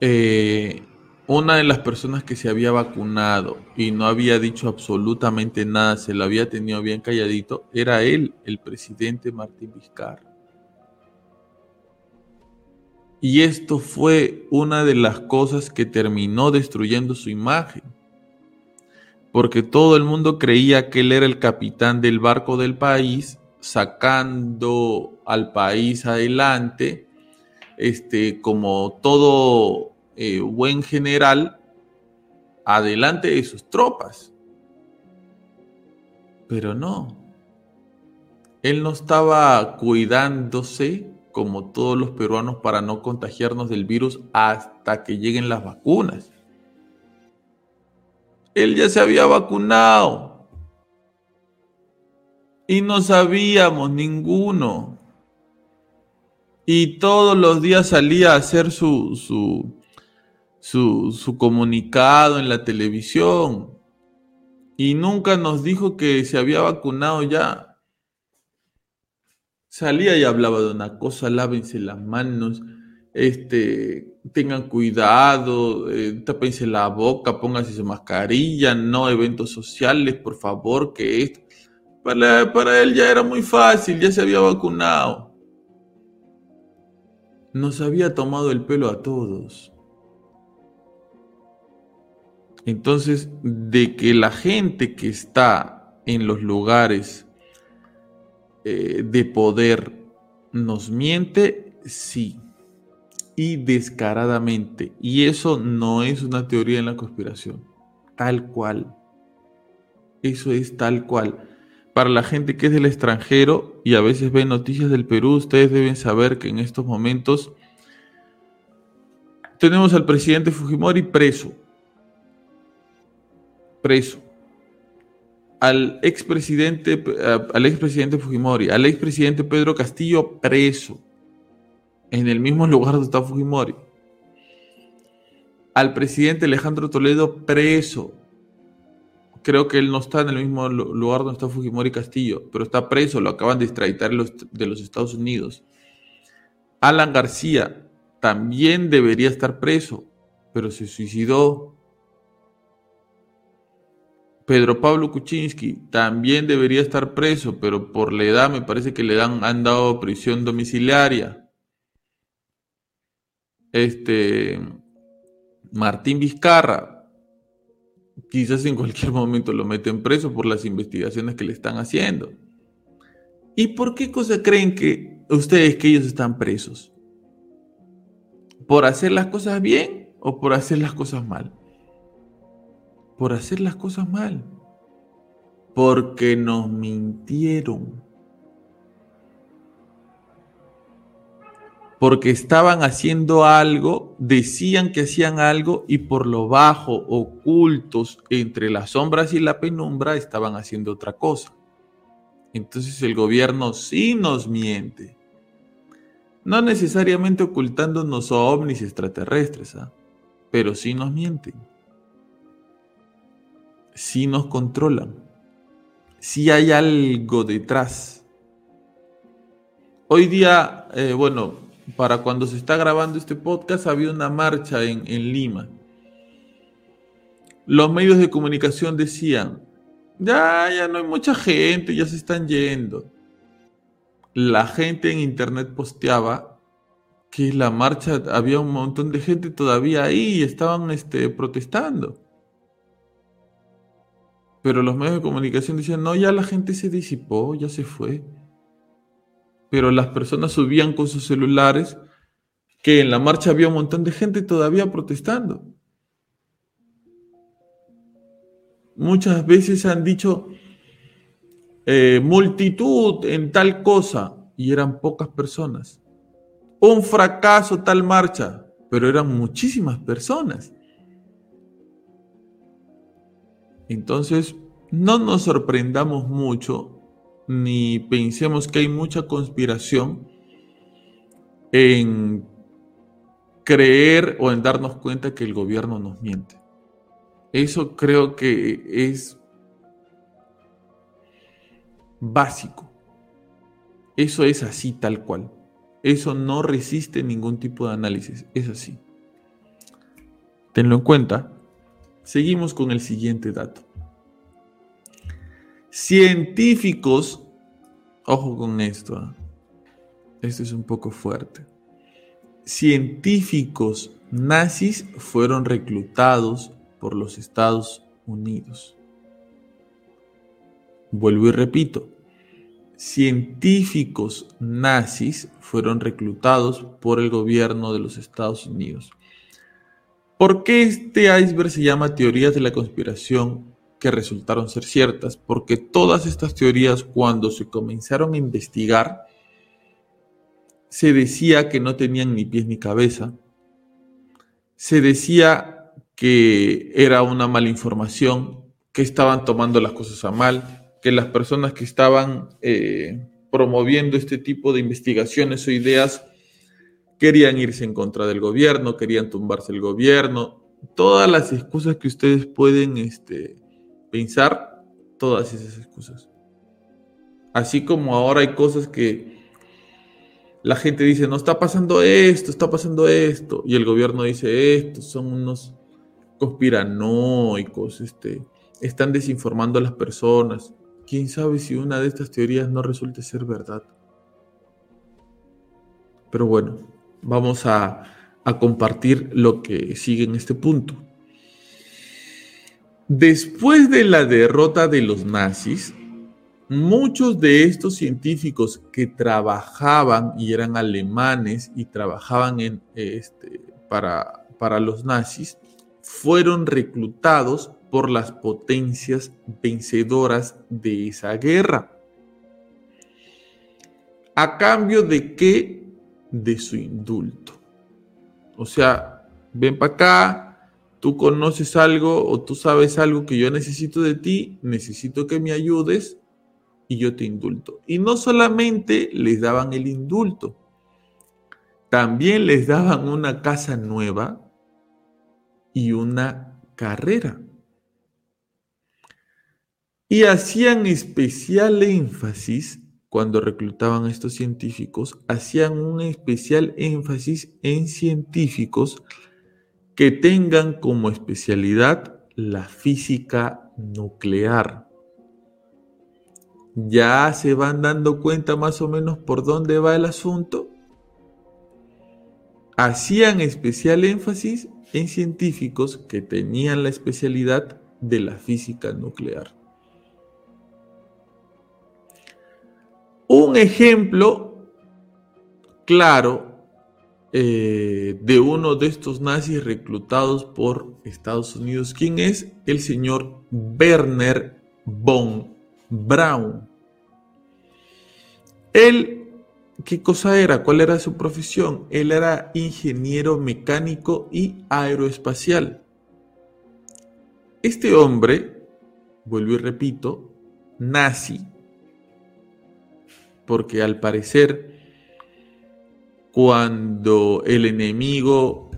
Eh, una de las personas que se había vacunado y no había dicho absolutamente nada, se lo había tenido bien calladito, era él, el presidente Martín Vizcarra. Y esto fue una de las cosas que terminó destruyendo su imagen. Porque todo el mundo creía que él era el capitán del barco del país, sacando al país adelante, este, como todo eh, buen general adelante de sus tropas. Pero no. Él no estaba cuidándose como todos los peruanos para no contagiarnos del virus hasta que lleguen las vacunas. Él ya se había vacunado. Y no sabíamos ninguno. Y todos los días salía a hacer su, su, su, comunicado en la televisión y nunca nos dijo que se había vacunado ya. Salía y hablaba de una cosa, lávense las manos, este, tengan cuidado, eh, tápense la boca, pónganse su mascarilla, no eventos sociales, por favor, que esto. Para, para él ya era muy fácil, ya se había vacunado. Nos había tomado el pelo a todos. Entonces, de que la gente que está en los lugares eh, de poder nos miente, sí, y descaradamente. Y eso no es una teoría en la conspiración, tal cual. Eso es tal cual. Para la gente que es del extranjero y a veces ve noticias del Perú, ustedes deben saber que en estos momentos tenemos al presidente Fujimori preso. Preso. Al expresidente, al expresidente Fujimori, al expresidente Pedro Castillo preso. En el mismo lugar donde está Fujimori. Al presidente Alejandro Toledo preso creo que él no está en el mismo lugar donde está Fujimori Castillo, pero está preso, lo acaban de extraditar de los Estados Unidos. Alan García también debería estar preso, pero se suicidó. Pedro Pablo Kuczynski también debería estar preso, pero por la edad me parece que le han dado prisión domiciliaria. Este Martín Vizcarra quizás en cualquier momento lo meten preso por las investigaciones que le están haciendo. ¿Y por qué cosa creen que ustedes que ellos están presos? ¿Por hacer las cosas bien o por hacer las cosas mal? Por hacer las cosas mal. Porque nos mintieron. Porque estaban haciendo algo, decían que hacían algo y por lo bajo, ocultos entre las sombras y la penumbra, estaban haciendo otra cosa. Entonces el gobierno sí nos miente. No necesariamente ocultándonos a ovnis extraterrestres, ¿ah? pero sí nos mienten. Sí nos controlan. Sí hay algo detrás. Hoy día, eh, bueno, para cuando se está grabando este podcast, había una marcha en, en Lima. Los medios de comunicación decían, ya, ya no hay mucha gente, ya se están yendo. La gente en internet posteaba que la marcha había un montón de gente todavía ahí y estaban este, protestando. Pero los medios de comunicación decían, no, ya la gente se disipó, ya se fue pero las personas subían con sus celulares que en la marcha había un montón de gente todavía protestando. Muchas veces han dicho eh, multitud en tal cosa y eran pocas personas. Un fracaso tal marcha, pero eran muchísimas personas. Entonces, no nos sorprendamos mucho ni pensemos que hay mucha conspiración en creer o en darnos cuenta que el gobierno nos miente. Eso creo que es básico. Eso es así tal cual. Eso no resiste ningún tipo de análisis. Es así. Tenlo en cuenta. Seguimos con el siguiente dato. Científicos, ojo con esto, ¿ah? esto es un poco fuerte. Científicos nazis fueron reclutados por los Estados Unidos. Vuelvo y repito, científicos nazis fueron reclutados por el gobierno de los Estados Unidos. ¿Por qué este iceberg se llama teorías de la conspiración resultaron ser ciertas, porque todas estas teorías cuando se comenzaron a investigar, se decía que no tenían ni pies ni cabeza, se decía que era una mala información, que estaban tomando las cosas a mal, que las personas que estaban eh, promoviendo este tipo de investigaciones o ideas querían irse en contra del gobierno, querían tumbarse el gobierno, todas las excusas que ustedes pueden este, pensar todas esas excusas. Así como ahora hay cosas que la gente dice, no está pasando esto, está pasando esto, y el gobierno dice, estos son unos conspiranoicos, este, están desinformando a las personas. ¿Quién sabe si una de estas teorías no resulte ser verdad? Pero bueno, vamos a compartir lo que sigue en este punto. Después de la derrota de los nazis, muchos de estos científicos que trabajaban y eran alemanes y trabajaban este, para, para los nazis, fueron reclutados por las potencias vencedoras de esa guerra. ¿A cambio de qué? De su indulto. O sea, ven para acá, tú conoces algo o tú sabes algo que yo necesito de ti, necesito que me ayudes y yo te indulto. Y no solamente les daban el indulto, también les daban una casa nueva y una carrera. Y hacían especial énfasis cuando reclutaban a estos científicos, hacían un especial énfasis en científicos que tengan como especialidad la física nuclear. ¿Ya se van dando cuenta más o menos por dónde va el asunto? Hacían especial énfasis en científicos que tenían la especialidad de la física nuclear. Un ejemplo claro eh, de uno de estos nazis reclutados por Estados Unidos, ¿quién es? El señor Werner von Braun. Él, ¿qué cosa era? ¿Cuál era su profesión? Él era ingeniero mecánico y aeroespacial. Este hombre, vuelvo y repito, nazi, porque al parecer cuando el enemigo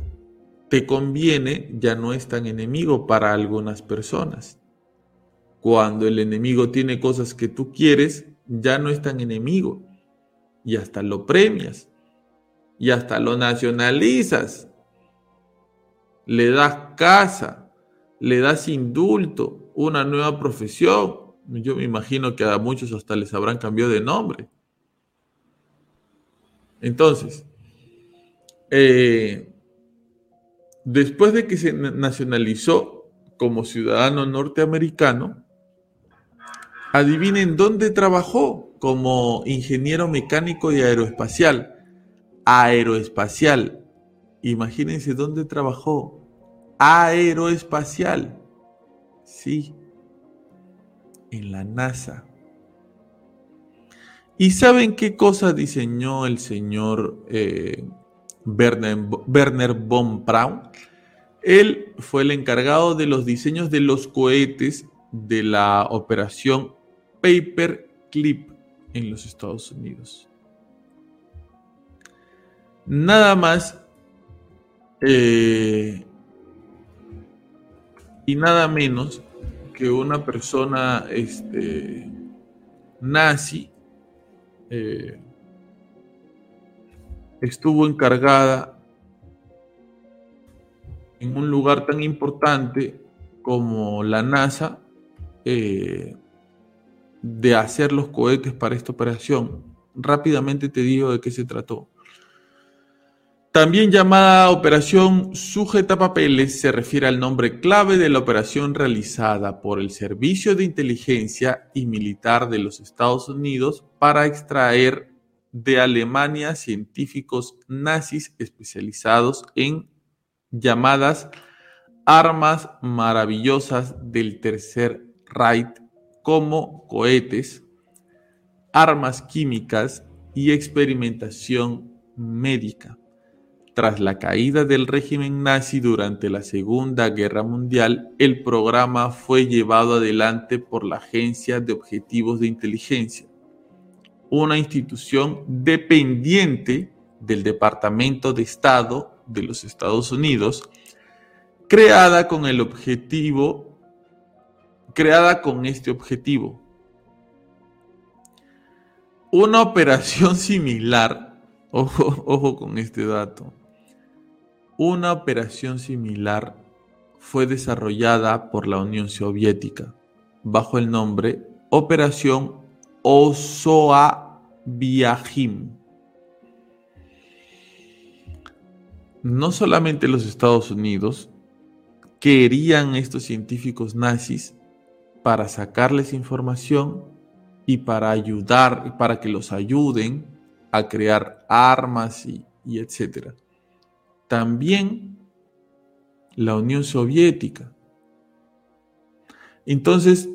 te conviene, ya no es tan enemigo para algunas personas. Cuando el enemigo tiene cosas que tú quieres, ya no es tan enemigo. Y hasta lo premias. Y hasta lo nacionalizas. Le das casa. Le das indulto. Una nueva profesión. Yo me imagino que a muchos hasta les habrán cambiado de nombre. Entonces, eh, después de que se nacionalizó como ciudadano norteamericano, adivinen dónde trabajó como ingeniero mecánico y aeroespacial. Aeroespacial. Imagínense dónde trabajó. Aeroespacial. Sí. En la NASA. ¿Y saben qué cosa diseñó el señor eh, Werner, von Braun? Él fue el encargado de los diseños de los cohetes de la operación Paperclip en los Estados Unidos. Nada más eh, y nada menos que una persona este, nazi eh, estuvo encargada en un lugar tan importante como la NASA eh, de hacer los cohetes para esta operación. Rápidamente te digo de qué se trató. También llamada Operación Sujeta Papeles, se refiere al nombre clave de la operación realizada por el Servicio de Inteligencia y Militar de los Estados Unidos para extraer de Alemania científicos nazis especializados en llamadas armas maravillosas del Tercer Reich como cohetes, armas químicas y experimentación médica. Tras la caída del régimen nazi durante la Segunda Guerra Mundial, el programa fue llevado adelante por la Agencia de Objetivos de Inteligencia, una institución dependiente del Departamento de Estado de los Estados Unidos, creada con el objetivo creada con este objetivo. Una operación similar, ojo, ojo con este dato, una operación similar fue desarrollada por la Unión Soviética bajo el nombre Operación Osoa Viajim. No solamente los Estados Unidos, querían estos científicos nazis para sacarles información y para ayudar, para que los ayuden a crear armas y, y etcétera. También la Unión Soviética. Entonces,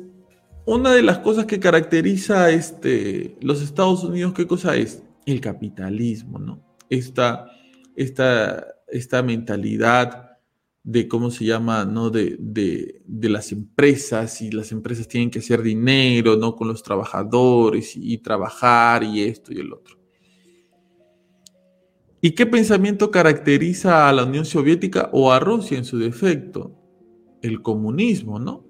una de las cosas que caracteriza a este, los Estados Unidos, ¿qué cosa es? El capitalismo, ¿no? Esta, esta, esta mentalidad de cómo se llama, ¿no? De, de, las empresas y las empresas tienen que hacer dinero, ¿no? Con los trabajadores y trabajar y esto y el otro. ¿Y qué pensamiento caracteriza a la Unión Soviética o a Rusia en su defecto? El comunismo, ¿no?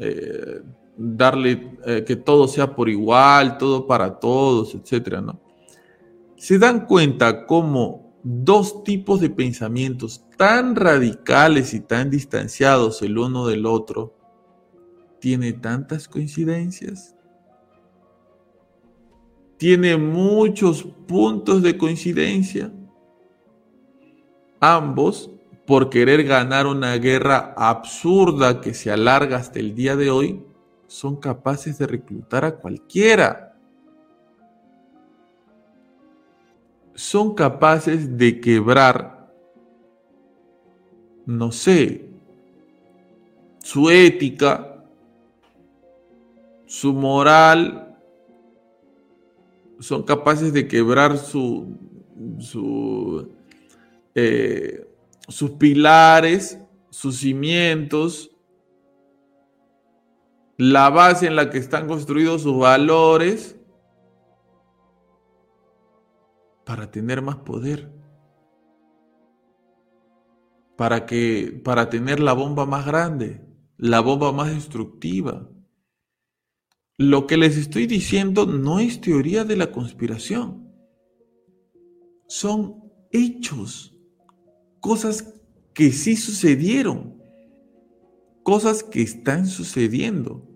Eh, darle eh, que todo sea por igual, todo para todos, etcétera, ¿no? Se dan cuenta cómo dos tipos de pensamientos tan radicales y tan distanciados el uno del otro tiene tantas coincidencias. Tiene muchos puntos de coincidencia. Ambos por querer ganar una guerra absurda que se alarga hasta el día de hoy, son capaces de reclutar a cualquiera. Son capaces de quebrar, no sé, su ética, su moral, son capaces de quebrar su, su eh, sus pilares, sus cimientos, la base en la que están construidos sus valores para tener más poder. Para que para tener la bomba más grande, la bomba más destructiva. Lo que les estoy diciendo no es teoría de la conspiración. Son hechos cosas que sí sucedieron, cosas que están sucediendo.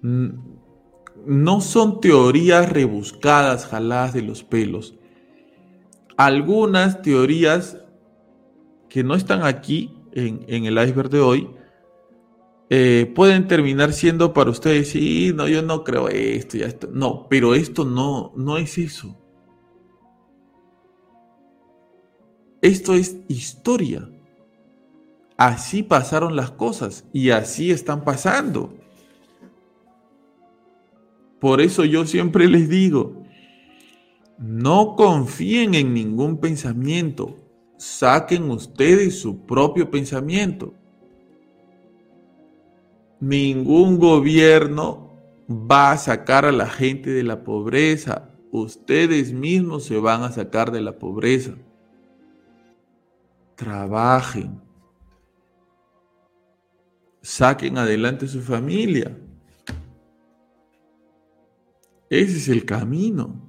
No son teorías rebuscadas, jaladas de los pelos. Algunas teorías que no están aquí en, el iceberg de hoy, eh, pueden terminar siendo para ustedes, sí, no, yo no creo esto, ya esto. No, pero esto no, no es eso. Esto es historia. Así pasaron las cosas y así están pasando. Por eso yo siempre les digo, no confíen en ningún pensamiento, saquen ustedes su propio pensamiento. Ningún gobierno va a sacar a la gente de la pobreza, ustedes mismos se van a sacar de la pobreza trabajen, saquen adelante su familia. Ese es el camino.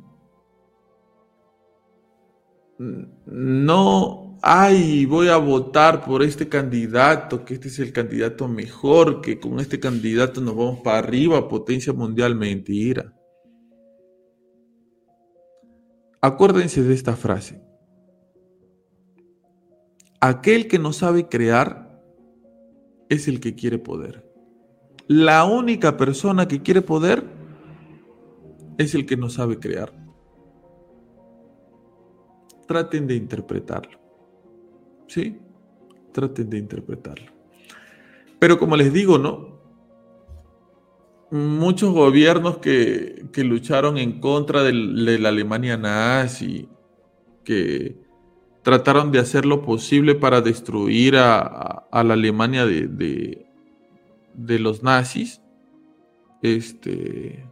No, ay, voy a votar por este candidato, que este es el candidato mejor, que con este candidato nos vamos para arriba, potencia mundial, mentira. Acuérdense de esta frase. Aquel que no sabe crear es el que quiere poder. La única persona que quiere poder es el que no sabe crear. Traten de interpretarlo. ¿Sí? Traten de interpretarlo. Pero como les digo, ¿no? Muchos gobiernos que, lucharon en contra de la Alemania nazi, que trataron de hacer lo posible para destruir a, la Alemania de, de, los nazis. Este,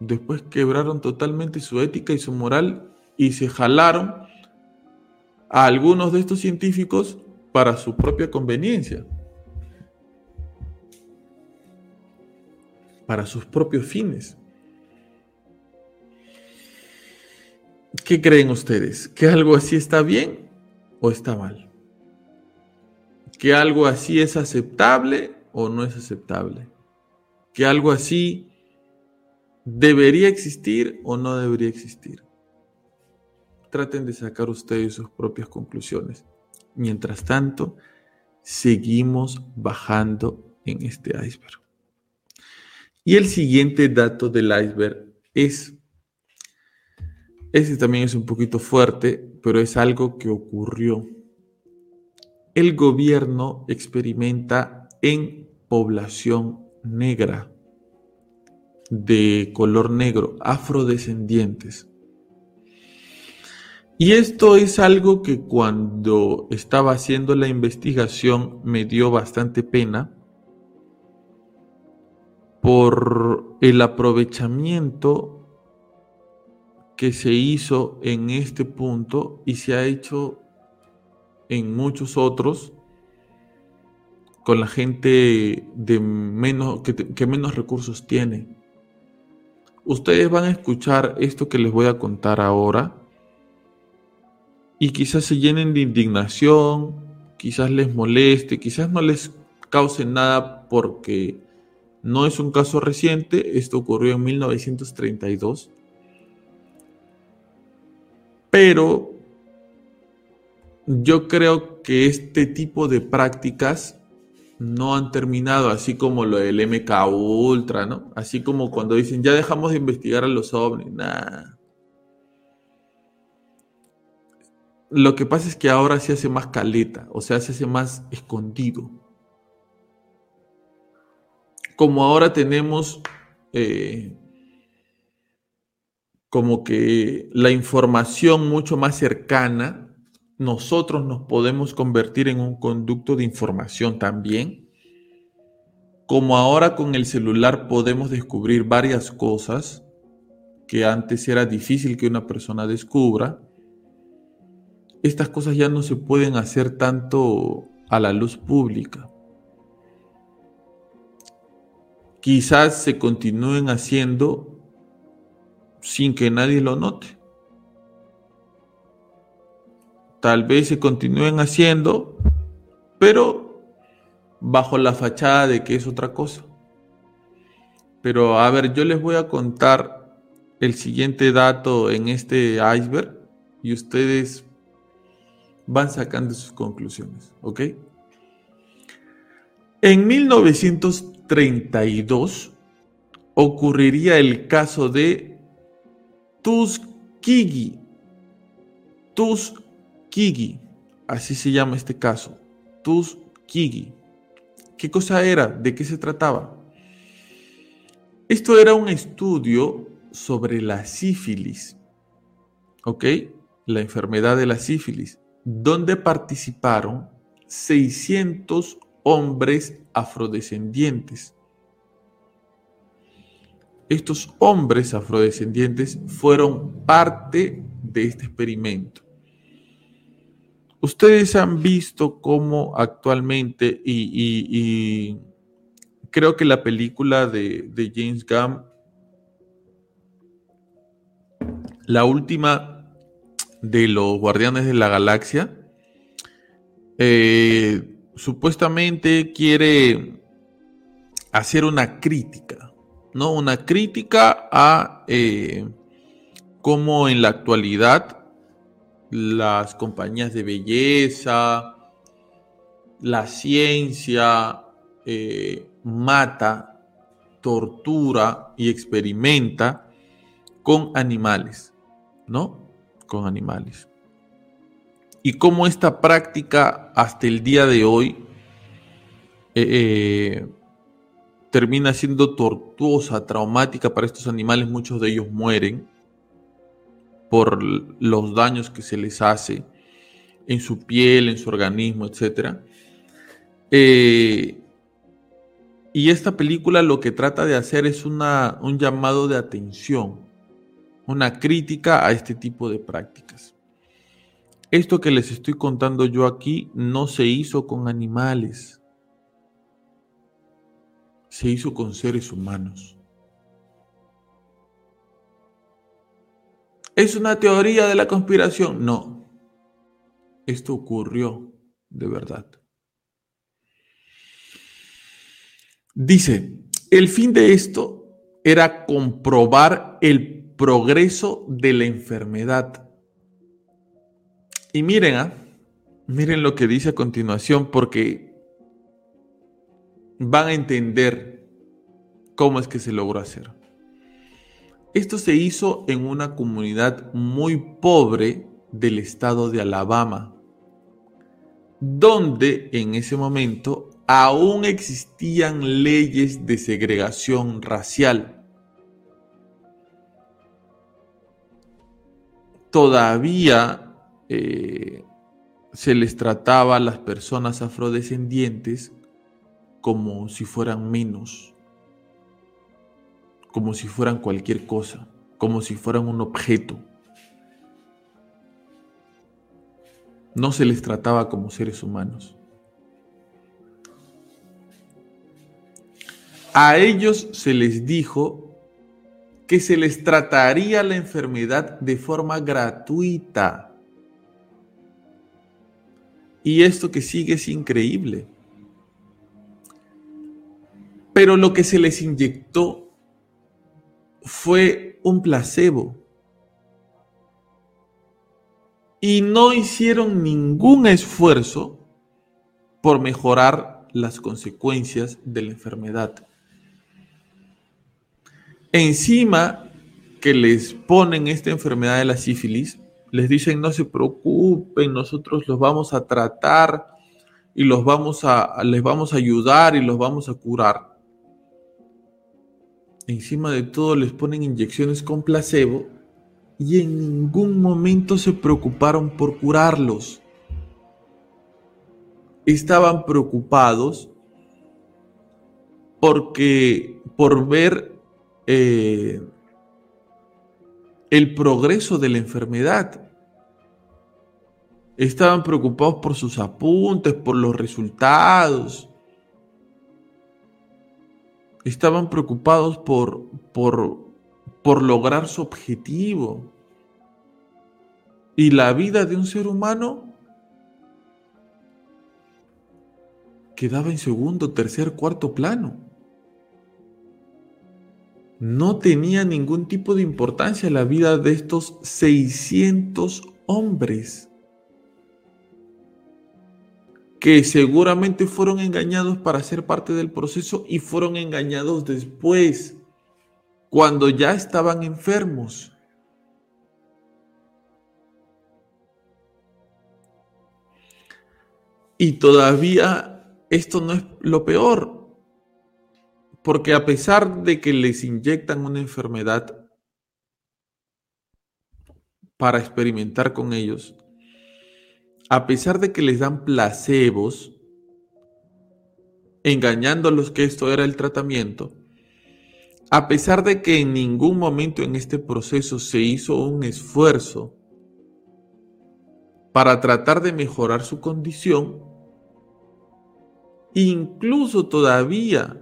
después quebraron totalmente su ética y su moral y se jalaron a algunos de estos científicos para su propia conveniencia, para sus propios fines. ¿Qué creen ustedes? ¿Que algo así está bien o está mal? ¿Que algo así es aceptable o no es aceptable? ¿Que algo así debería existir o no debería existir? Traten de sacar ustedes sus propias conclusiones. Mientras tanto, seguimos bajando en este iceberg. Y el siguiente dato del iceberg es, ese también es un poquito fuerte, pero es algo que ocurrió. El gobierno experimenta en población negra, de color negro, afrodescendientes. Y esto es algo que cuando estaba haciendo la investigación me dio bastante pena por el aprovechamiento que se hizo en este punto y se ha hecho en muchos otros con la gente de menos, que, que menos recursos tiene. Ustedes van a escuchar esto que les voy a contar ahora y quizás se llenen de indignación, quizás les moleste, quizás no les cause nada porque no es un caso reciente, esto ocurrió en 1932, pero yo creo que este tipo de prácticas no han terminado, así como lo del MK Ultra, ¿no? Así como cuando dicen, ya dejamos de investigar a los ovnis, nada. Lo que pasa es que ahora se hace más caleta, o sea, se hace más escondido. Como ahora tenemos eh, como que la información mucho más cercana, nosotros nos podemos convertir en un conducto de información también. Como ahora con el celular podemos descubrir varias cosas que antes era difícil que una persona descubra, estas cosas ya no se pueden hacer tanto a la luz pública. Quizás se continúen haciendo sin que nadie lo note. Tal vez se continúen haciendo, pero bajo la fachada de que es otra cosa. Pero a ver, yo les voy a contar el siguiente dato en este iceberg y ustedes van sacando sus conclusiones, ¿ok? En 1932 ocurriría el caso de Tuskegee. Tuskegee, así se llama este caso. Tuskegee. ¿Qué cosa era? ¿De qué se trataba? Esto era un estudio sobre la sífilis, ¿ok? La enfermedad de la sífilis donde participaron 600 hombres afrodescendientes. Estos hombres afrodescendientes fueron parte de este experimento. Ustedes han visto cómo actualmente, y, creo que la película de, de James Gunn, la última de los Guardianes de la Galaxia, eh, supuestamente quiere hacer una crítica, ¿no? Una crítica a eh, cómo en la actualidad las compañías de belleza, la ciencia eh, mata, tortura y experimenta con animales, ¿no? Con animales. Y cómo esta práctica hasta el día de hoy eh, eh, termina siendo tortuosa, traumática para estos animales. Muchos de ellos mueren por los daños que se les hace en su piel, en su organismo, etc. Eh, y esta película lo que trata de hacer es una, un llamado de atención una crítica a este tipo de prácticas. Esto que les estoy contando yo aquí no se hizo con animales, se hizo con seres humanos. ¿Es una teoría de la conspiración? No. Esto ocurrió de verdad. Dice, el fin de esto era comprobar el progreso de la enfermedad. Y miren, ¿ah? miren lo que dice a continuación porque van a entender cómo es que se logró hacer. Esto se hizo en una comunidad muy pobre del estado de Alabama, donde en ese momento aún existían leyes de segregación racial. Todavía eh, se les trataba a las personas afrodescendientes como si fueran menos, como si fueran cualquier cosa, como si fueran un objeto. No se les trataba como seres humanos. A ellos se les dijo que se les trataría la enfermedad de forma gratuita. Y esto que sigue es increíble. Pero lo que se les inyectó fue un placebo. Y no hicieron ningún esfuerzo por mejorar las consecuencias de la enfermedad. Encima que les ponen esta enfermedad de la sífilis, les dicen no se preocupen, nosotros los vamos a tratar y los vamos a, les vamos a ayudar y los vamos a curar. Encima de todo les ponen inyecciones con placebo y en ningún momento se preocuparon por curarlos. Estaban preocupados porque por ver eh, el progreso de la enfermedad. Estaban preocupados por sus apuntes, por los resultados. Estaban preocupados por, por, por lograr su objetivo. Y la vida de un ser humano quedaba en segundo, tercer, cuarto plano no tenía ningún tipo de importancia la vida de estos 600 hombres que seguramente fueron engañados para ser parte del proceso y fueron engañados después, cuando ya estaban enfermos. Y todavía esto no es lo peor. Porque a pesar de que les inyectan una enfermedad para experimentar con ellos, a pesar de que les dan placebos, engañándolos que esto era el tratamiento, a pesar de que en ningún momento en este proceso se hizo un esfuerzo para tratar de mejorar su condición, incluso todavía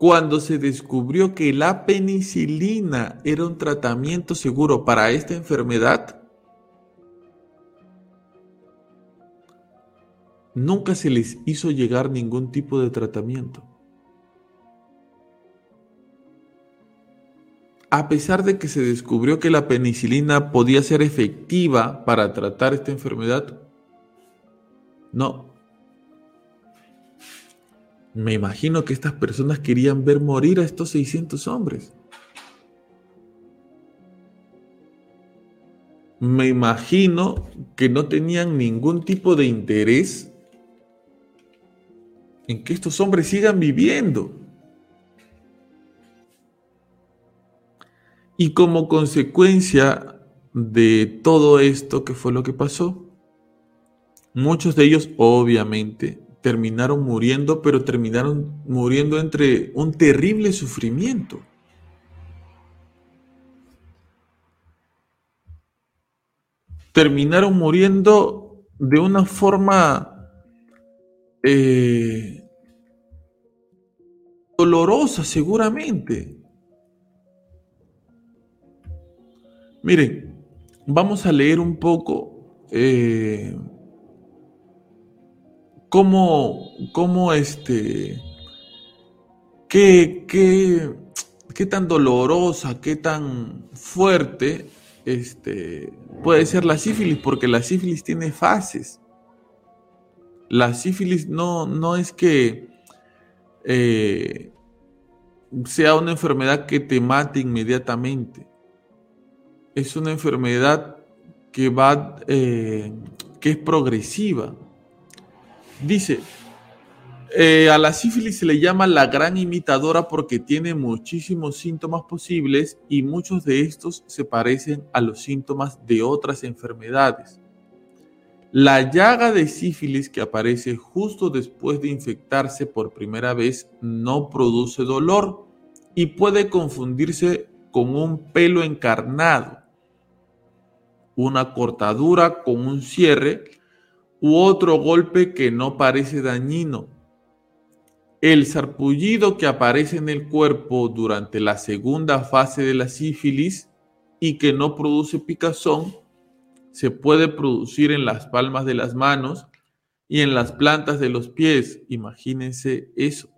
cuando se descubrió que la penicilina era un tratamiento seguro para esta enfermedad, nunca se les hizo llegar ningún tipo de tratamiento. A pesar de que se descubrió que la penicilina podía ser efectiva para tratar esta enfermedad, no, me imagino que estas personas querían ver morir a estos 600 hombres. Me imagino que no tenían ningún tipo de interés en que estos hombres sigan viviendo. Y como consecuencia de todo esto que fue lo que pasó, muchos de ellos obviamente terminaron muriendo, pero terminaron muriendo entre un terrible sufrimiento. Terminaron muriendo de una forma eh, dolorosa seguramente. Miren, vamos a leer un poco eh, cómo, cómo este, qué, qué, qué tan dolorosa, qué tan fuerte este, puede ser la sífilis, porque la sífilis tiene fases. La sífilis no, no es que eh, sea una enfermedad que te mate inmediatamente. Es una enfermedad que va, eh, que es progresiva. Dice, eh, a la sífilis se le llama la gran imitadora porque tiene muchísimos síntomas posibles y muchos de estos se parecen a los síntomas de otras enfermedades. La llaga de sífilis que aparece justo después de infectarse por primera vez no produce dolor y puede confundirse con un pelo encarnado, una cortadura con un cierre u otro golpe que no parece dañino. El sarpullido que aparece en el cuerpo durante la segunda fase de la sífilis y que no produce picazón se puede producir en las palmas de las manos y en las plantas de los pies. Imagínense eso.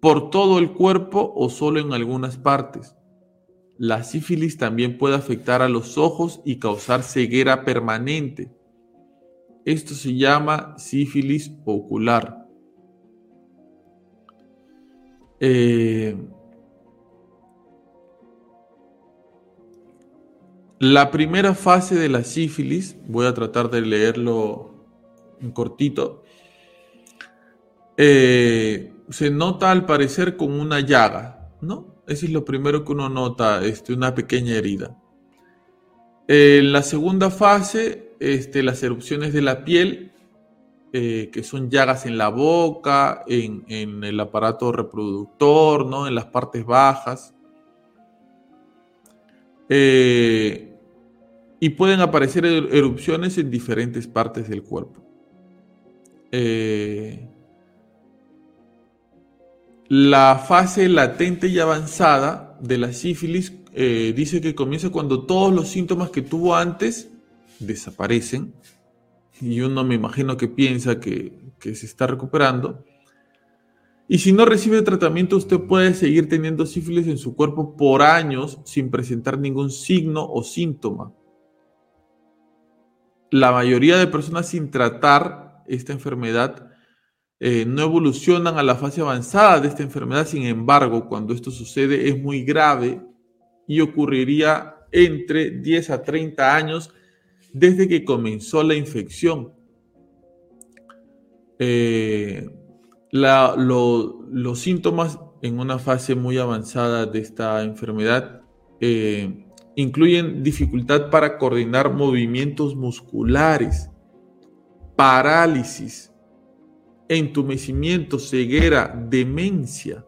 Por todo el cuerpo o solo en algunas partes. La sífilis también puede afectar a los ojos y causar ceguera permanente. Esto se llama sífilis ocular. Eh, La primera fase de la sífilis, voy a tratar de leerlo en cortito, eh, se nota al parecer con una llaga, ¿no? Ese es lo primero que uno nota, este, una pequeña herida. En la segunda fase, este, las erupciones de la piel, eh, que son llagas en la boca, en, el aparato reproductor, ¿no? en las partes bajas. Eh, y pueden aparecer er-, erupciones en diferentes partes del cuerpo. Eh, la fase latente y avanzada de la sífilis dice que comienza cuando todos los síntomas que tuvo antes desaparecen. Y uno me imagino que piensa que, se está recuperando. Y si no recibe tratamiento, usted puede seguir teniendo sífilis en su cuerpo por años sin presentar ningún signo o síntoma la mayoría de personas sin tratar esta enfermedad eh, no evolucionan a la fase avanzada de esta enfermedad. Sin embargo, cuando esto sucede es muy grave y ocurriría entre 10 a 30 años desde que comenzó la infección. Eh, los síntomas en una fase muy avanzada de esta enfermedad eh, incluyen dificultad para coordinar movimientos musculares, parálisis, entumecimiento, ceguera, demencia.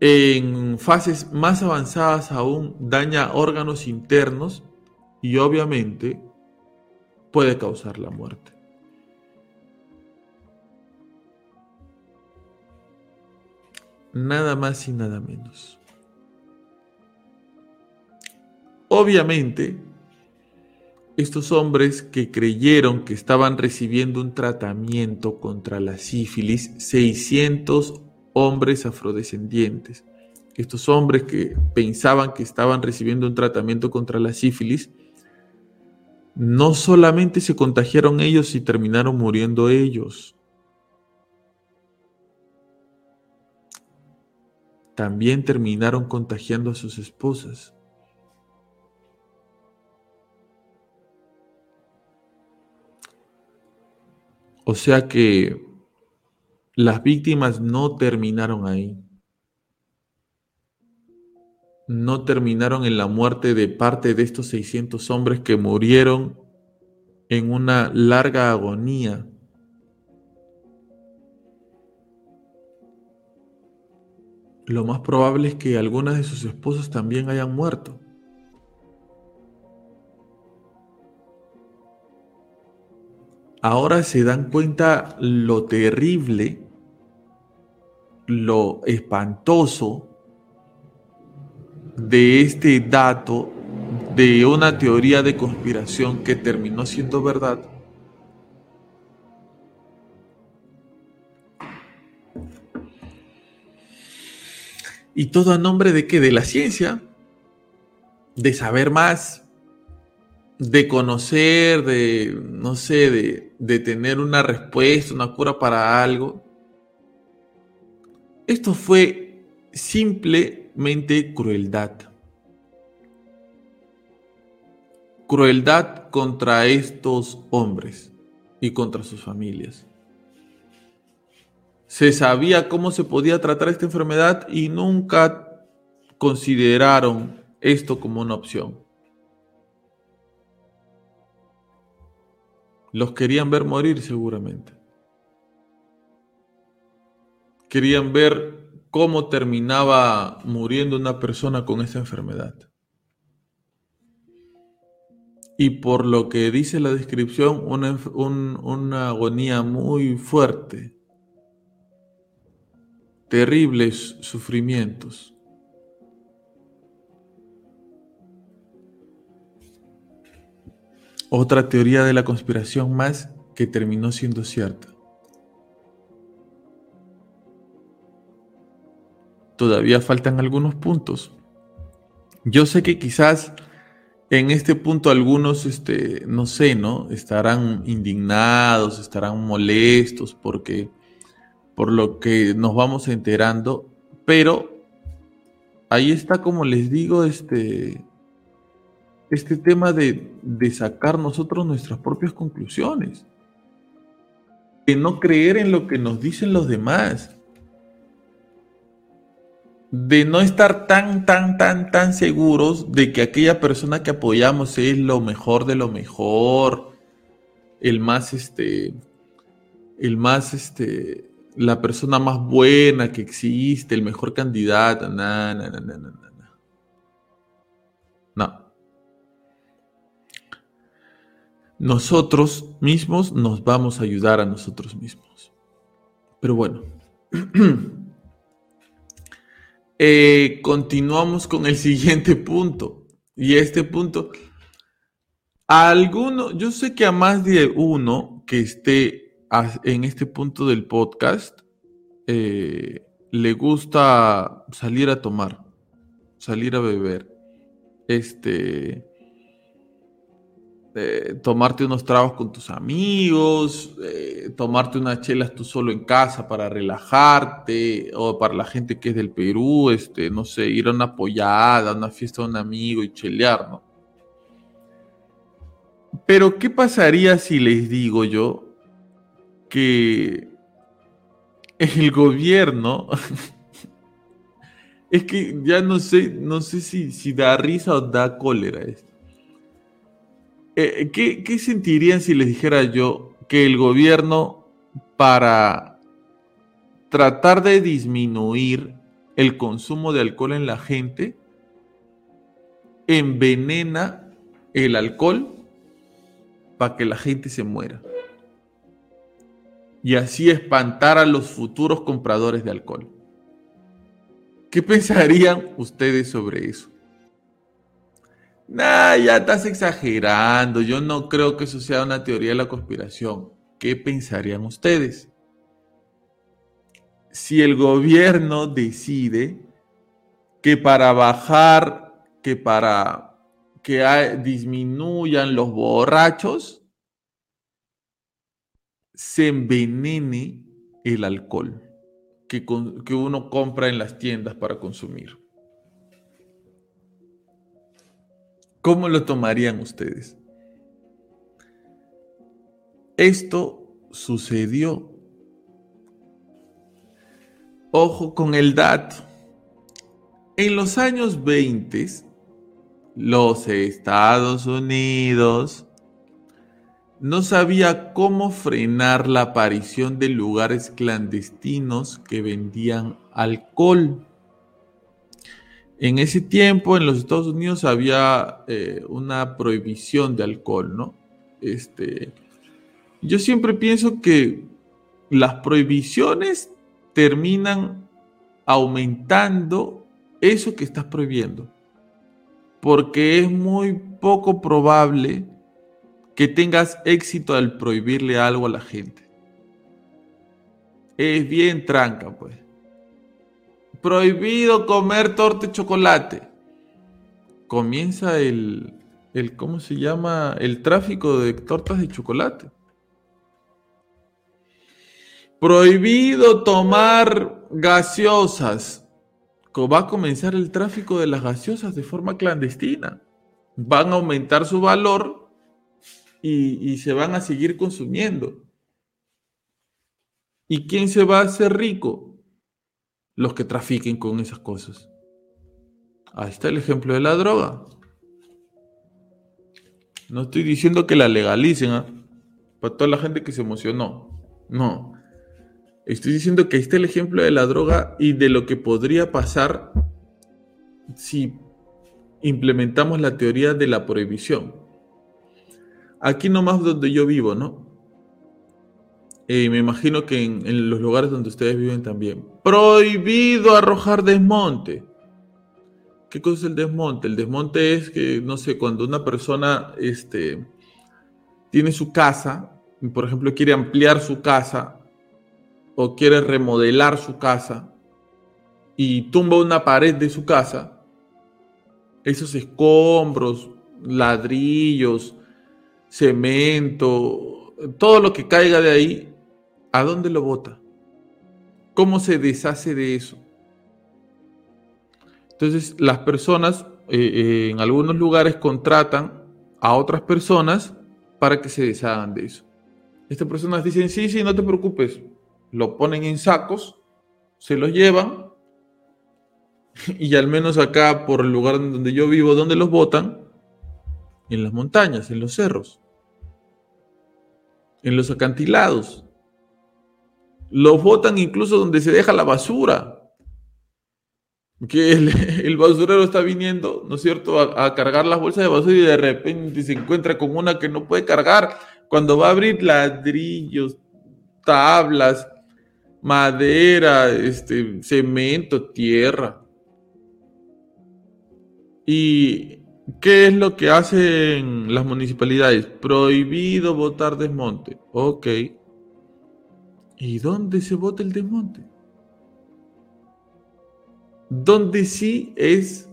En fases más avanzadas aún daña órganos internos y obviamente puede causar la muerte. Nada más y nada menos. Obviamente, estos hombres que creyeron que estaban recibiendo un tratamiento contra la sífilis, 600 hombres afrodescendientes, estos hombres que pensaban que estaban recibiendo un tratamiento contra la sífilis, no solamente se contagiaron ellos y terminaron muriendo ellos, también terminaron contagiando a sus esposas. O sea que las víctimas no terminaron ahí. No terminaron en la muerte de parte de estos 600 hombres que murieron en una larga agonía. Lo más probable es que algunas de sus esposas también hayan muerto. ahora se dan cuenta lo terrible, lo espantoso de este dato de una teoría de conspiración que terminó siendo verdad. Y todo a nombre de qué? De la ciencia, de saber más, de conocer, de, no sé, de, de tener una respuesta, una cura para algo. Esto fue simplemente crueldad. Crueldad contra estos hombres y contra sus familias. Se sabía cómo se podía tratar esta enfermedad y nunca consideraron esto como una opción. Los querían ver morir seguramente. Querían ver cómo terminaba muriendo una persona con esta enfermedad. Y por lo que dice la descripción, una, una agonía muy fuerte, terribles sufrimientos. Otra teoría de la conspiración más que terminó siendo cierta. Todavía faltan algunos puntos. Yo sé que quizás en este punto algunos, este, no sé, ¿no? Estarán indignados, estarán molestos porque por lo que nos vamos enterando, pero ahí está, como les digo, este, este tema de, sacar nosotros nuestras propias conclusiones, de no creer en lo que nos dicen los demás, de no estar tan, tan, tan, tan seguros de que aquella persona que apoyamos es lo mejor de lo mejor, el más, este, el más, este, la persona más buena que existe, el mejor candidato, no, no, no, no, no. No. nosotros mismos nos vamos a ayudar a nosotros mismos. Pero bueno, eh, continuamos con el siguiente punto. Y este punto, a alguno, yo sé que a más de uno que esté en este punto del podcast, eh, le gusta salir a tomar, salir a beber. Este, eh, tomarte unos tragos con tus amigos, eh, tomarte unas chelas tú solo en casa para relajarte, o para la gente que es del Perú, este, no sé, ir a una pollada, a una fiesta de un amigo y chelear, ¿no? Pero, ¿qué pasaría si les digo yo que el gobierno es que ya no sé, no sé si, si da risa o da cólera esto. Eh, ¿qué, sentirían si les dijera yo que el gobierno para tratar de disminuir el consumo de alcohol en la gente envenena el alcohol para que la gente se muera? Y así espantar a los futuros compradores de alcohol. ¿Qué pensarían ustedes sobre eso? Nah, ya estás exagerando. Yo no creo que eso sea una teoría de la conspiración. ¿Qué pensarían ustedes? Si el gobierno decide que para bajar, que para que disminuyan los borrachos, se envenene el alcohol que, que uno compra en las tiendas para consumir. ¿Cómo lo tomarían ustedes? Esto sucedió. Ojo con el dato. En los años 20, los Estados Unidos no sabía cómo frenar la aparición de lugares clandestinos que vendían alcohol. En ese tiempo en los Estados Unidos había eh, una prohibición de alcohol, ¿no? Este, yo siempre pienso que las prohibiciones terminan aumentando eso que estás prohibiendo, porque es muy poco probable que tengas éxito al prohibirle algo a la gente. Es bien tranca, pues. Prohibido comer torta de chocolate. Comienza el, el, ¿cómo se llama? El tráfico de tortas de chocolate. Prohibido tomar gaseosas. Va a comenzar el tráfico de las gaseosas de forma clandestina. Van a aumentar su valor y, y se van a seguir consumiendo. ¿Y quién se va a hacer rico? Los que trafiquen con esas cosas. Ahí está el ejemplo de la droga. No estoy diciendo que la legalicen, ¿ah? Para toda la gente que se emocionó. No. Estoy diciendo que ahí está el ejemplo de la droga y de lo que podría pasar si implementamos la teoría de la prohibición. Aquí nomás donde yo vivo, ¿no? Y me imagino que en, los lugares donde ustedes viven también. Prohibido arrojar desmonte. ¿Qué cosa es el desmonte? El desmonte es que, no sé, cuando una persona este, tiene su casa, por ejemplo, quiere ampliar su casa o quiere remodelar su casa y tumba una pared de su casa, esos escombros, ladrillos, cemento, todo lo que caiga de ahí, ¿A dónde lo bota? ¿Cómo se deshace de eso? Entonces, las personas eh, eh, en algunos lugares contratan a otras personas para que se deshagan de eso. Estas personas dicen, sí, sí, no te preocupes. Lo ponen en sacos, se los llevan y al menos acá por el lugar donde yo vivo, donde los botan, en las montañas, en los cerros, en los acantilados. Los botan incluso donde se deja la basura. Que el, basurero está viniendo, ¿no es cierto?, a, cargar las bolsas de basura y de repente se encuentra con una que no puede cargar. Cuando va a abrir ladrillos, tablas, madera, este, cemento, tierra. ¿Y qué es lo que hacen las municipalidades? Prohibido botar desmonte. Ok. ¿Y dónde se vota el desmonte? ¿Dónde sí es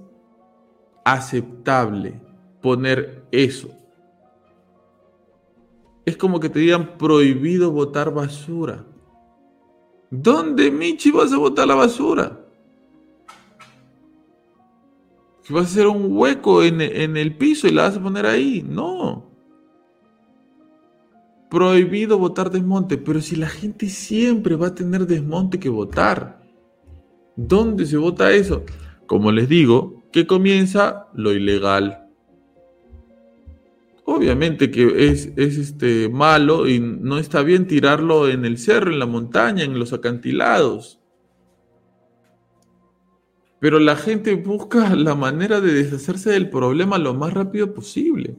aceptable poner eso? Es como que te digan prohibido botar basura. ¿Dónde, Michi, vas a botar la basura? ¿Que vas a hacer un hueco en, en el piso y la vas a poner ahí? No prohibido votar desmonte, pero si la gente siempre va a tener desmonte que votar, ¿dónde se vota eso? Como les digo, que comienza lo ilegal. Obviamente que es, es este, malo y no está bien tirarlo en el cerro, en la montaña, en los acantilados. Pero la gente busca la manera de deshacerse del problema lo más rápido posible.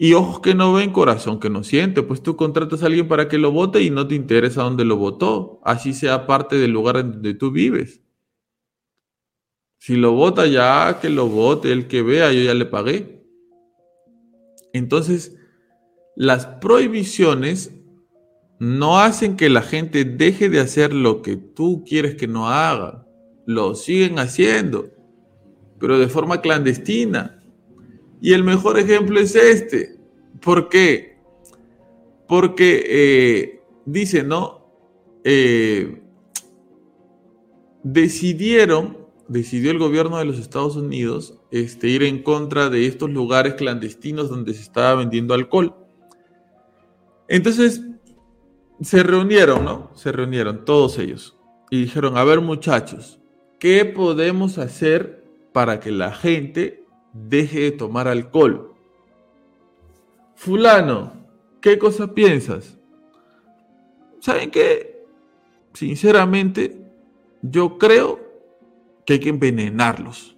Y ojos que no ven, corazón que no siente. Pues tú contratas a alguien para que lo vote y no te interesa dónde lo votó. Así sea parte del lugar en donde tú vives. Si lo vota ya, que lo vote, el que vea, yo ya le pagué. Entonces, las prohibiciones no hacen que la gente deje de hacer lo que tú quieres que no haga. Lo siguen haciendo, pero de forma clandestina. Y el mejor ejemplo es este. ¿Por qué? Porque eh, dice, ¿no? Eh, decidieron, decidió el gobierno de los Estados Unidos este, ir en contra de estos lugares clandestinos donde se estaba vendiendo alcohol. Entonces, se reunieron, ¿no? Se reunieron todos ellos y dijeron, a ver muchachos, ¿qué podemos hacer para que la gente deje de tomar alcohol. Fulano, ¿qué cosa piensas? ¿Saben qué? Sinceramente, yo creo que hay que envenenarlos.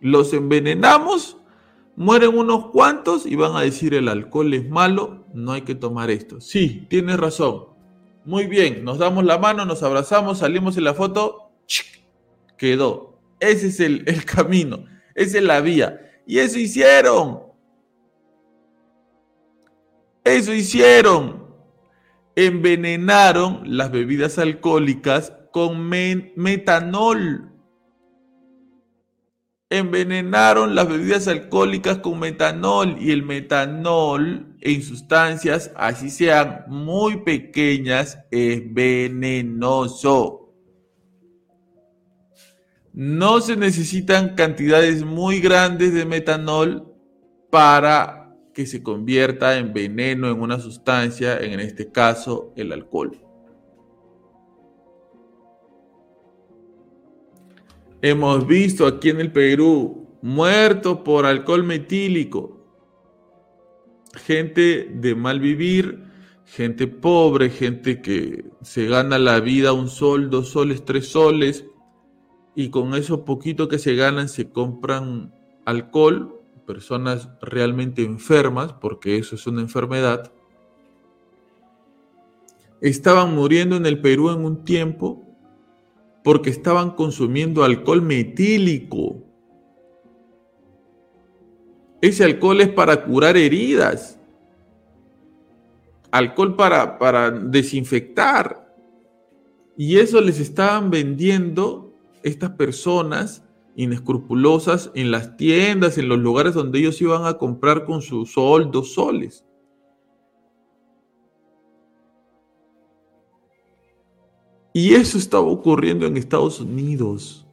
Los envenenamos, mueren unos cuantos y van a decir el alcohol es malo, no hay que tomar esto. Sí, tienes razón. Muy bien, nos damos la mano, nos abrazamos, salimos en la foto, quedó. Ese es el, el camino. Esa es la vía. Y eso hicieron. Eso hicieron. envenenaron las bebidas alcohólicas con metanol. Envenenaron las bebidas alcohólicas con metanol y el metanol en sustancias, así sean muy pequeñas, es venenoso. No se necesitan cantidades muy grandes de metanol para que se convierta en veneno, en una sustancia, en este caso el alcohol. Hemos visto aquí en el Perú muertos por alcohol metílico, gente de mal vivir, gente pobre, gente que se gana la vida un sol, dos soles, tres soles, y con eso poquito que se ganan se compran alcohol personas realmente enfermas, porque eso es una enfermedad, estaban muriendo en el Perú en un tiempo porque estaban consumiendo alcohol metílico. Ese alcohol es para curar heridas. Alcohol para, para desinfectar. Y eso les estaban vendiendo estas personas inescrupulosas en las tiendas, en los lugares donde ellos iban a comprar con su sol, dos soles. Y eso estaba ocurriendo en Estados Unidos.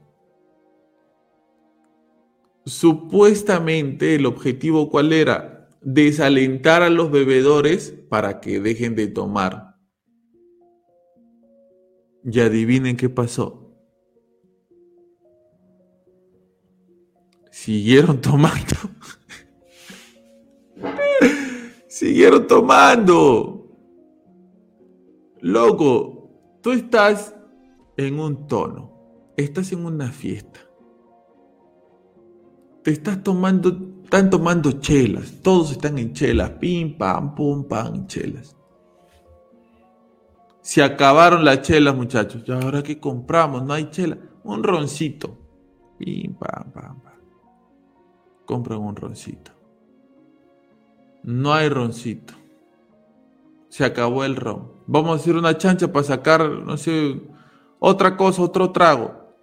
Supuestamente el objetivo cuál era? Desalentar a los bebedores para que dejen de tomar. Y adivinen qué pasó. Siguieron tomando. siguieron tomando. Loco, tú estás en un tono, estás en una fiesta. Te estás tomando, están tomando chelas, todos están en chelas, pim, pam, pum, pam, chelas. Se acabaron las chelas, muchachos. ¿Y ahora qué compramos? No hay chela. Un roncito. Pim, pam, pam, pam compran un roncito. No hay roncito. Se acabó el ron. Vamos a hacer una chancha para sacar, no sé, otra cosa, otro trago.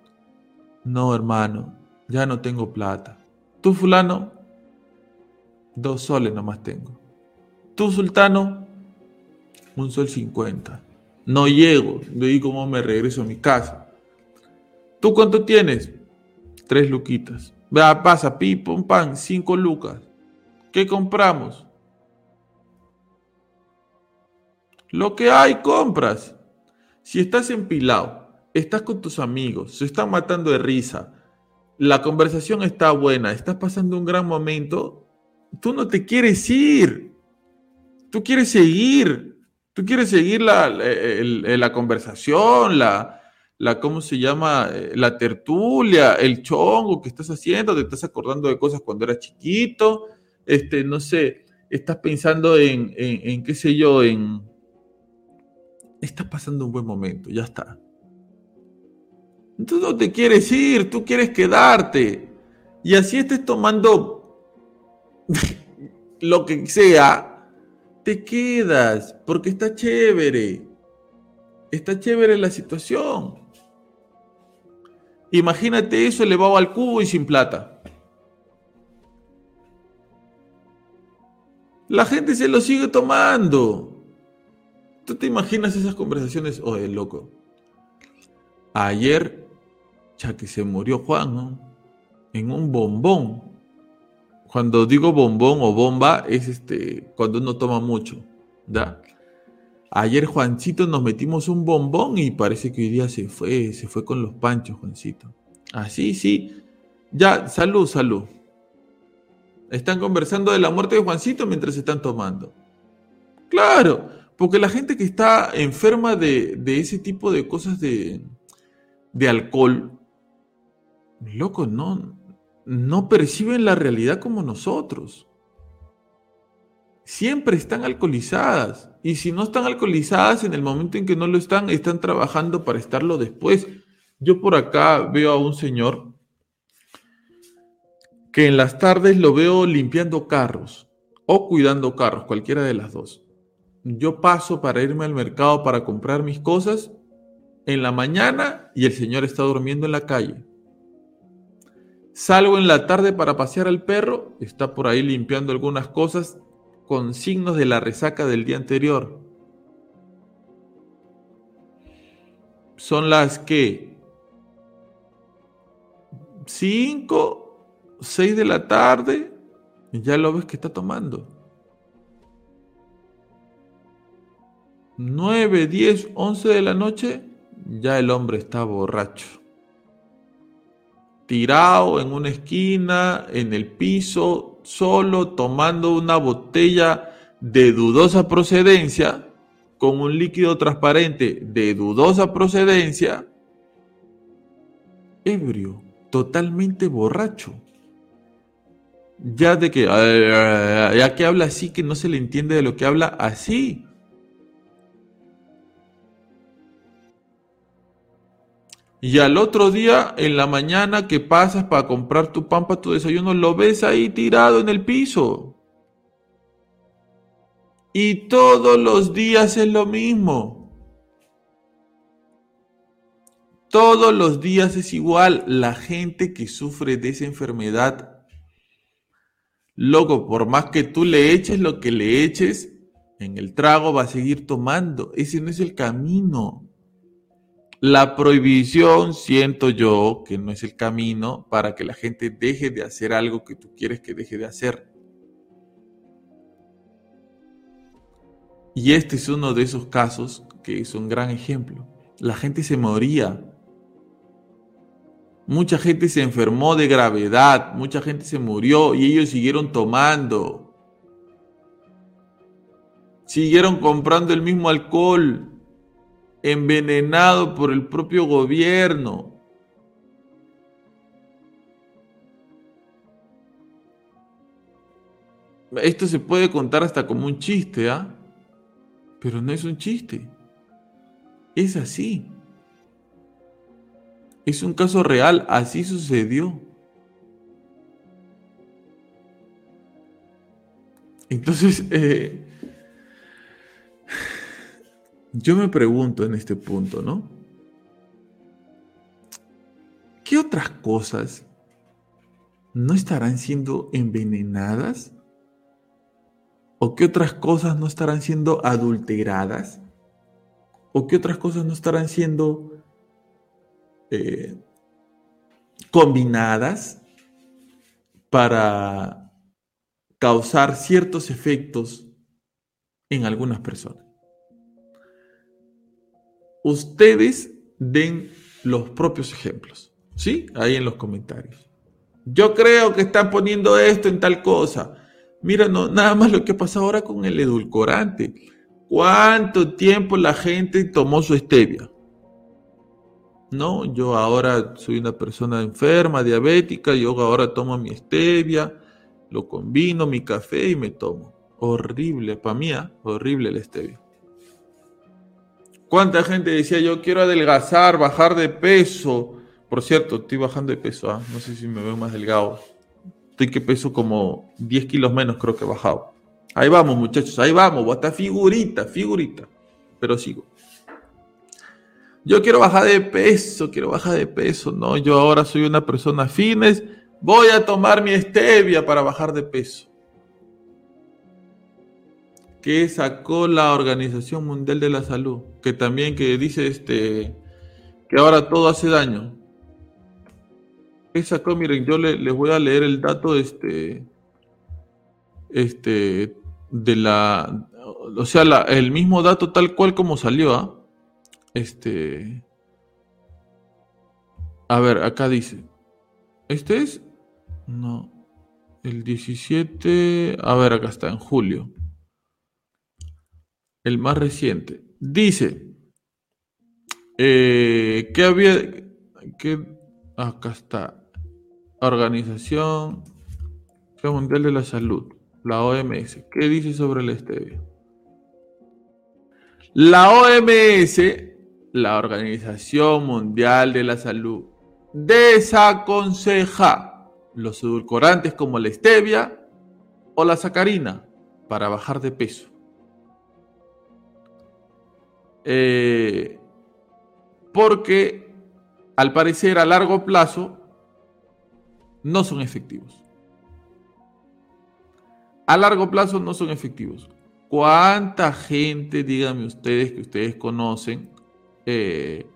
No, hermano, ya no tengo plata. ¿Tú, fulano? Dos soles nomás tengo. ¿Tú, sultano? Un sol cincuenta. No llego. De cómo me regreso a mi casa. ¿Tú cuánto tienes? Tres luquitas. Pasa, pi, pum, pan, cinco lucas. ¿Qué compramos? Lo que hay, compras. Si estás empilado, estás con tus amigos, se están matando de risa, la conversación está buena, estás pasando un gran momento, tú no te quieres ir. Tú quieres seguir. Tú quieres seguir la, la conversación, la, la, ¿cómo se llama? Eh, la tertulia, el chongo que estás haciendo, te estás acordando de cosas cuando eras chiquito, este, no sé, estás pensando en, en, qué sé yo, en... Estás pasando un buen momento, ya está. Tú no te quieres ir, tú quieres quedarte. Y así estés tomando lo que sea, te quedas, porque está chévere. Está chévere la situación. Imagínate eso elevado al cubo y sin plata. La gente se lo sigue tomando. ¿Tú te imaginas esas conversaciones? Oye, loco. Ayer, ya que se murió Juan, en un bombón. Cuando digo bombón o bomba, es este, cuando uno toma mucho. ¿da? Ayer Juancito nos metimos un bombón y parece que hoy día se fue, se fue con los panchos, Juancito. Así, sí. Ya, salud, salud. Están conversando de la muerte de Juancito mientras están tomando. Claro, porque la gente que está enferma de, ese tipo de cosas de, de alcohol, loco, no, no perciben la realidad como nosotros siempre están alcoholizadas. Y si no están alcoholizadas en el momento en que no lo están, están trabajando para estarlo después. Yo por acá veo a un señor que en las tardes lo veo limpiando carros o cuidando carros, cualquiera de las dos. yo paso para irme al mercado para comprar mis cosas en la mañana y el señor está durmiendo en la calle. Salgo en la tarde para pasear al perro, está por ahí limpiando algunas cosas con signos de la resaca del día anterior. Son las que 5, 6 de la tarde, y ya lo ves que está tomando. 9, 10, 11 de la noche, ya el hombre está borracho. Tirado en una esquina, en el piso, solo tomando una botella de dudosa procedencia, con un líquido transparente de dudosa procedencia, ebrio, totalmente borracho. Ya de que, ya que habla así, que no se le entiende de lo que habla así. Y al otro día, en la mañana que pasas para comprar tu pan para tu desayuno, lo ves ahí tirado en el piso. Y todos los días es lo mismo. Todos los días es igual. La gente que sufre de esa enfermedad, loco, por más que tú le eches lo que le eches, en el trago va a seguir tomando. Ese no es el camino. La prohibición, siento yo, que no es el camino para que la gente deje de hacer algo que tú quieres que deje de hacer. Y este es uno de esos casos que es un gran ejemplo. La gente se moría. Mucha gente se enfermó de gravedad, mucha gente se murió y ellos siguieron tomando. Siguieron comprando el mismo alcohol, envenenado por el propio gobierno. Esto se puede contar hasta como un chiste, ¿ah? Pero no es un chiste. Es así. Es un caso real, así sucedió. Entonces, eh, yo me pregunto en este punto, ¿no? ¿Qué otras cosas no estarán siendo envenenadas? ¿O qué otras cosas no estarán siendo adulteradas? ¿O qué otras cosas no estarán siendo eh, combinadas para causar ciertos efectos en algunas personas? Ustedes den los propios ejemplos, ¿sí? Ahí en los comentarios. Yo creo que están poniendo esto en tal cosa. Mira, no, nada más lo que pasa ahora con el edulcorante. ¿Cuánto tiempo la gente tomó su stevia? No, yo ahora soy una persona enferma, diabética, yo ahora tomo mi stevia, lo combino, mi café y me tomo. Horrible, para mí, ¿ah? horrible la stevia. ¿Cuánta gente decía yo quiero adelgazar, bajar de peso? Por cierto, estoy bajando de peso, ¿ah? no sé si me veo más delgado. Estoy que peso como 10 kilos menos, creo que he bajado. Ahí vamos, muchachos, ahí vamos, hasta figurita, figurita. Pero sigo. Yo quiero bajar de peso, quiero bajar de peso. No, yo ahora soy una persona fitness. Voy a tomar mi stevia para bajar de peso que sacó la Organización Mundial de la Salud, que también que dice este que ahora todo hace daño. ¿Qué sacó? Miren, yo les voy a leer el dato este este de la o sea, el mismo dato tal cual como salió, ¿ah? Este A ver, acá dice. Este es no el 17, a ver, acá está en julio el más reciente. Dice eh, que había que acá está Organización Mundial de la Salud, la OMS. ¿Qué dice sobre el stevia? La OMS, la Organización Mundial de la Salud, desaconseja los edulcorantes como la stevia o la sacarina para bajar de peso. Eh, porque al parecer a largo plazo no son efectivos. A largo plazo no son efectivos. ¿Cuánta gente, díganme ustedes, que ustedes conocen, eh,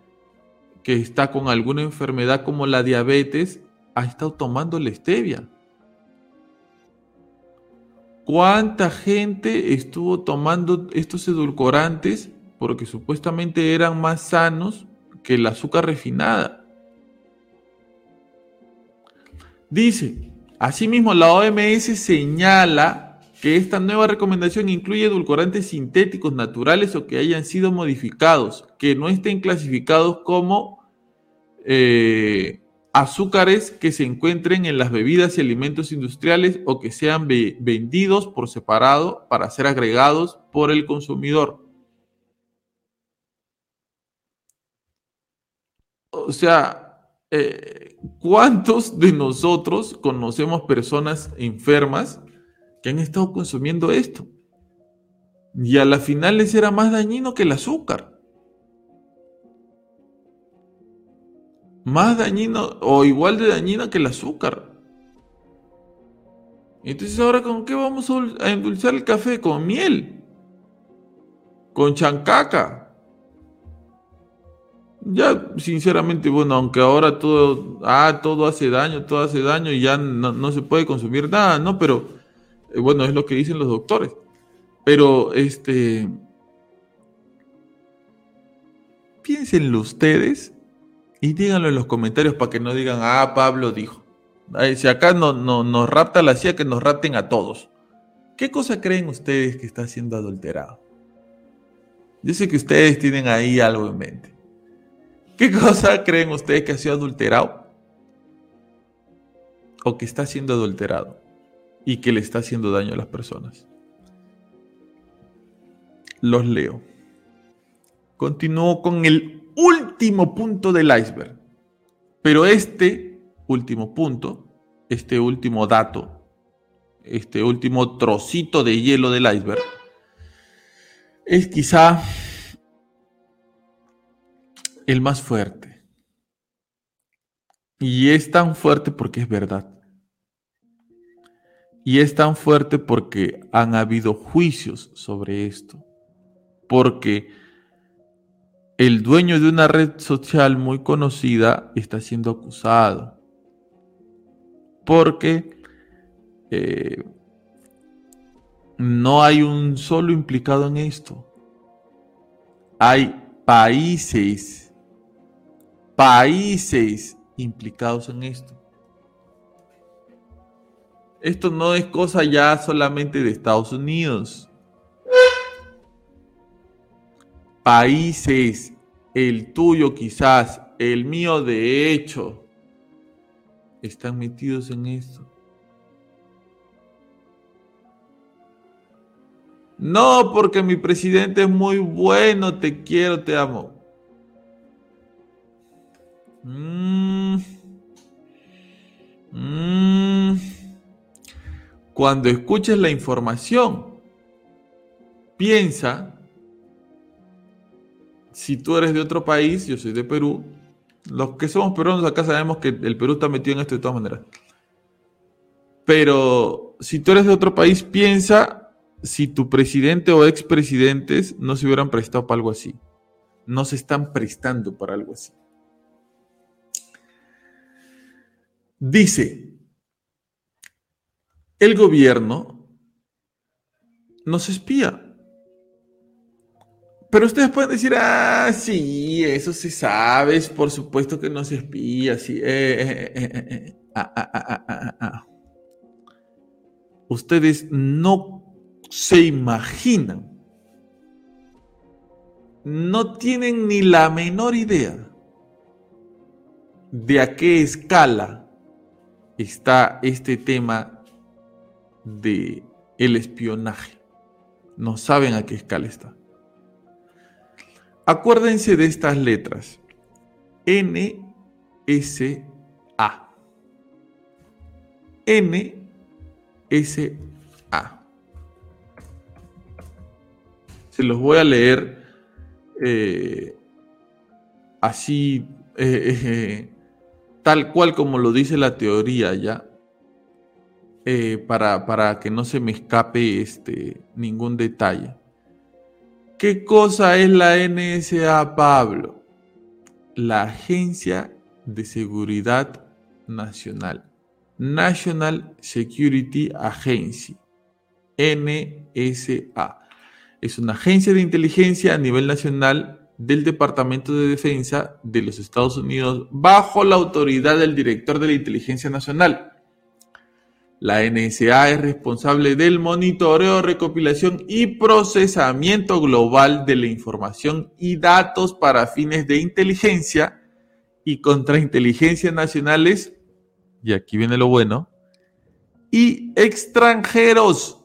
que está con alguna enfermedad como la diabetes, ha estado tomando la stevia? ¿Cuánta gente estuvo tomando estos edulcorantes porque supuestamente eran más sanos que el azúcar refinada? Dice, asimismo la OMS señala que esta nueva recomendación incluye edulcorantes sintéticos naturales o que hayan sido modificados, que no estén clasificados como eh, azúcares que se encuentren en las bebidas y alimentos industriales o que sean vendidos por separado para ser agregados por el consumidor. O sea, eh, ¿cuántos de nosotros conocemos personas enfermas que han estado consumiendo esto? Y a la final les era más dañino que el azúcar. más dañino o igual de dañina que el azúcar. Entonces ahora con qué vamos a endulzar el café? Con miel. Con chancaca. Ya, sinceramente, bueno, aunque ahora todo, ah, todo hace daño, todo hace daño y ya no, se puede consumir nada, ¿no? Pero, eh, bueno, es lo que dicen los doctores. Pero, este, piénsenlo ustedes y díganlo en los comentarios para que no digan, ah, Pablo dijo. Si acá no, no, nos rapta la CIA, que nos rapten a todos. ¿Qué cosa creen ustedes que está siendo adulterado? Yo que ustedes tienen ahí algo en mente. ¿Qué cosa creen ustedes que ha sido adulterado? O que está siendo adulterado y que le está haciendo daño a las personas. Los leo. Continúo con el último punto del iceberg. Pero este último punto, este último dato, este último trocito de hielo del iceberg, es quizá el más fuerte. Y es tan fuerte porque es verdad. Y es tan fuerte porque han habido juicios sobre esto. Porque el dueño de una red social muy conocida está siendo acusado porque eh, no hay un solo implicado en esto. Hay países, países implicados en esto. Esto no es cosa ya solamente de Estados Unidos. países, el tuyo quizás, el mío de hecho, están metidos en esto. No, porque mi presidente es muy bueno, te quiero, te amo. Mm. Mm. Cuando escuches la información, piensa si tú eres de otro país, yo soy de Perú, los que somos peruanos acá sabemos que el Perú está metido en esto de todas maneras. Pero si tú eres de otro país, piensa si tu presidente o expresidentes no se hubieran prestado para algo así. No se están prestando para algo así. Dice, el gobierno nos espía. Pero ustedes pueden decir, ah, sí, eso se sabe, por supuesto que no se espía, sí. ustedes no se imaginan, no tienen ni la menor idea de a qué escala está este tema de el espionaje. No saben a qué escala está. Acuérdense de estas letras. N, S, A. N, S, A. Se los voy a leer eh, así, eh, tal cual como lo dice la teoría ya, para, para, que no se me escape este, ningún detalle. ¿Qué cosa es la NSA, Pablo? La Agencia de Seguridad Nacional. National Security Agency. NSA. Es una agencia de inteligencia a nivel nacional del Departamento de Defensa de los Estados Unidos bajo la autoridad del director de la Inteligencia Nacional. La NSA es responsable del monitoreo, recopilación y procesamiento global de la información y datos para fines de inteligencia y contrainteligencia nacionales, y aquí viene lo bueno, y extranjeros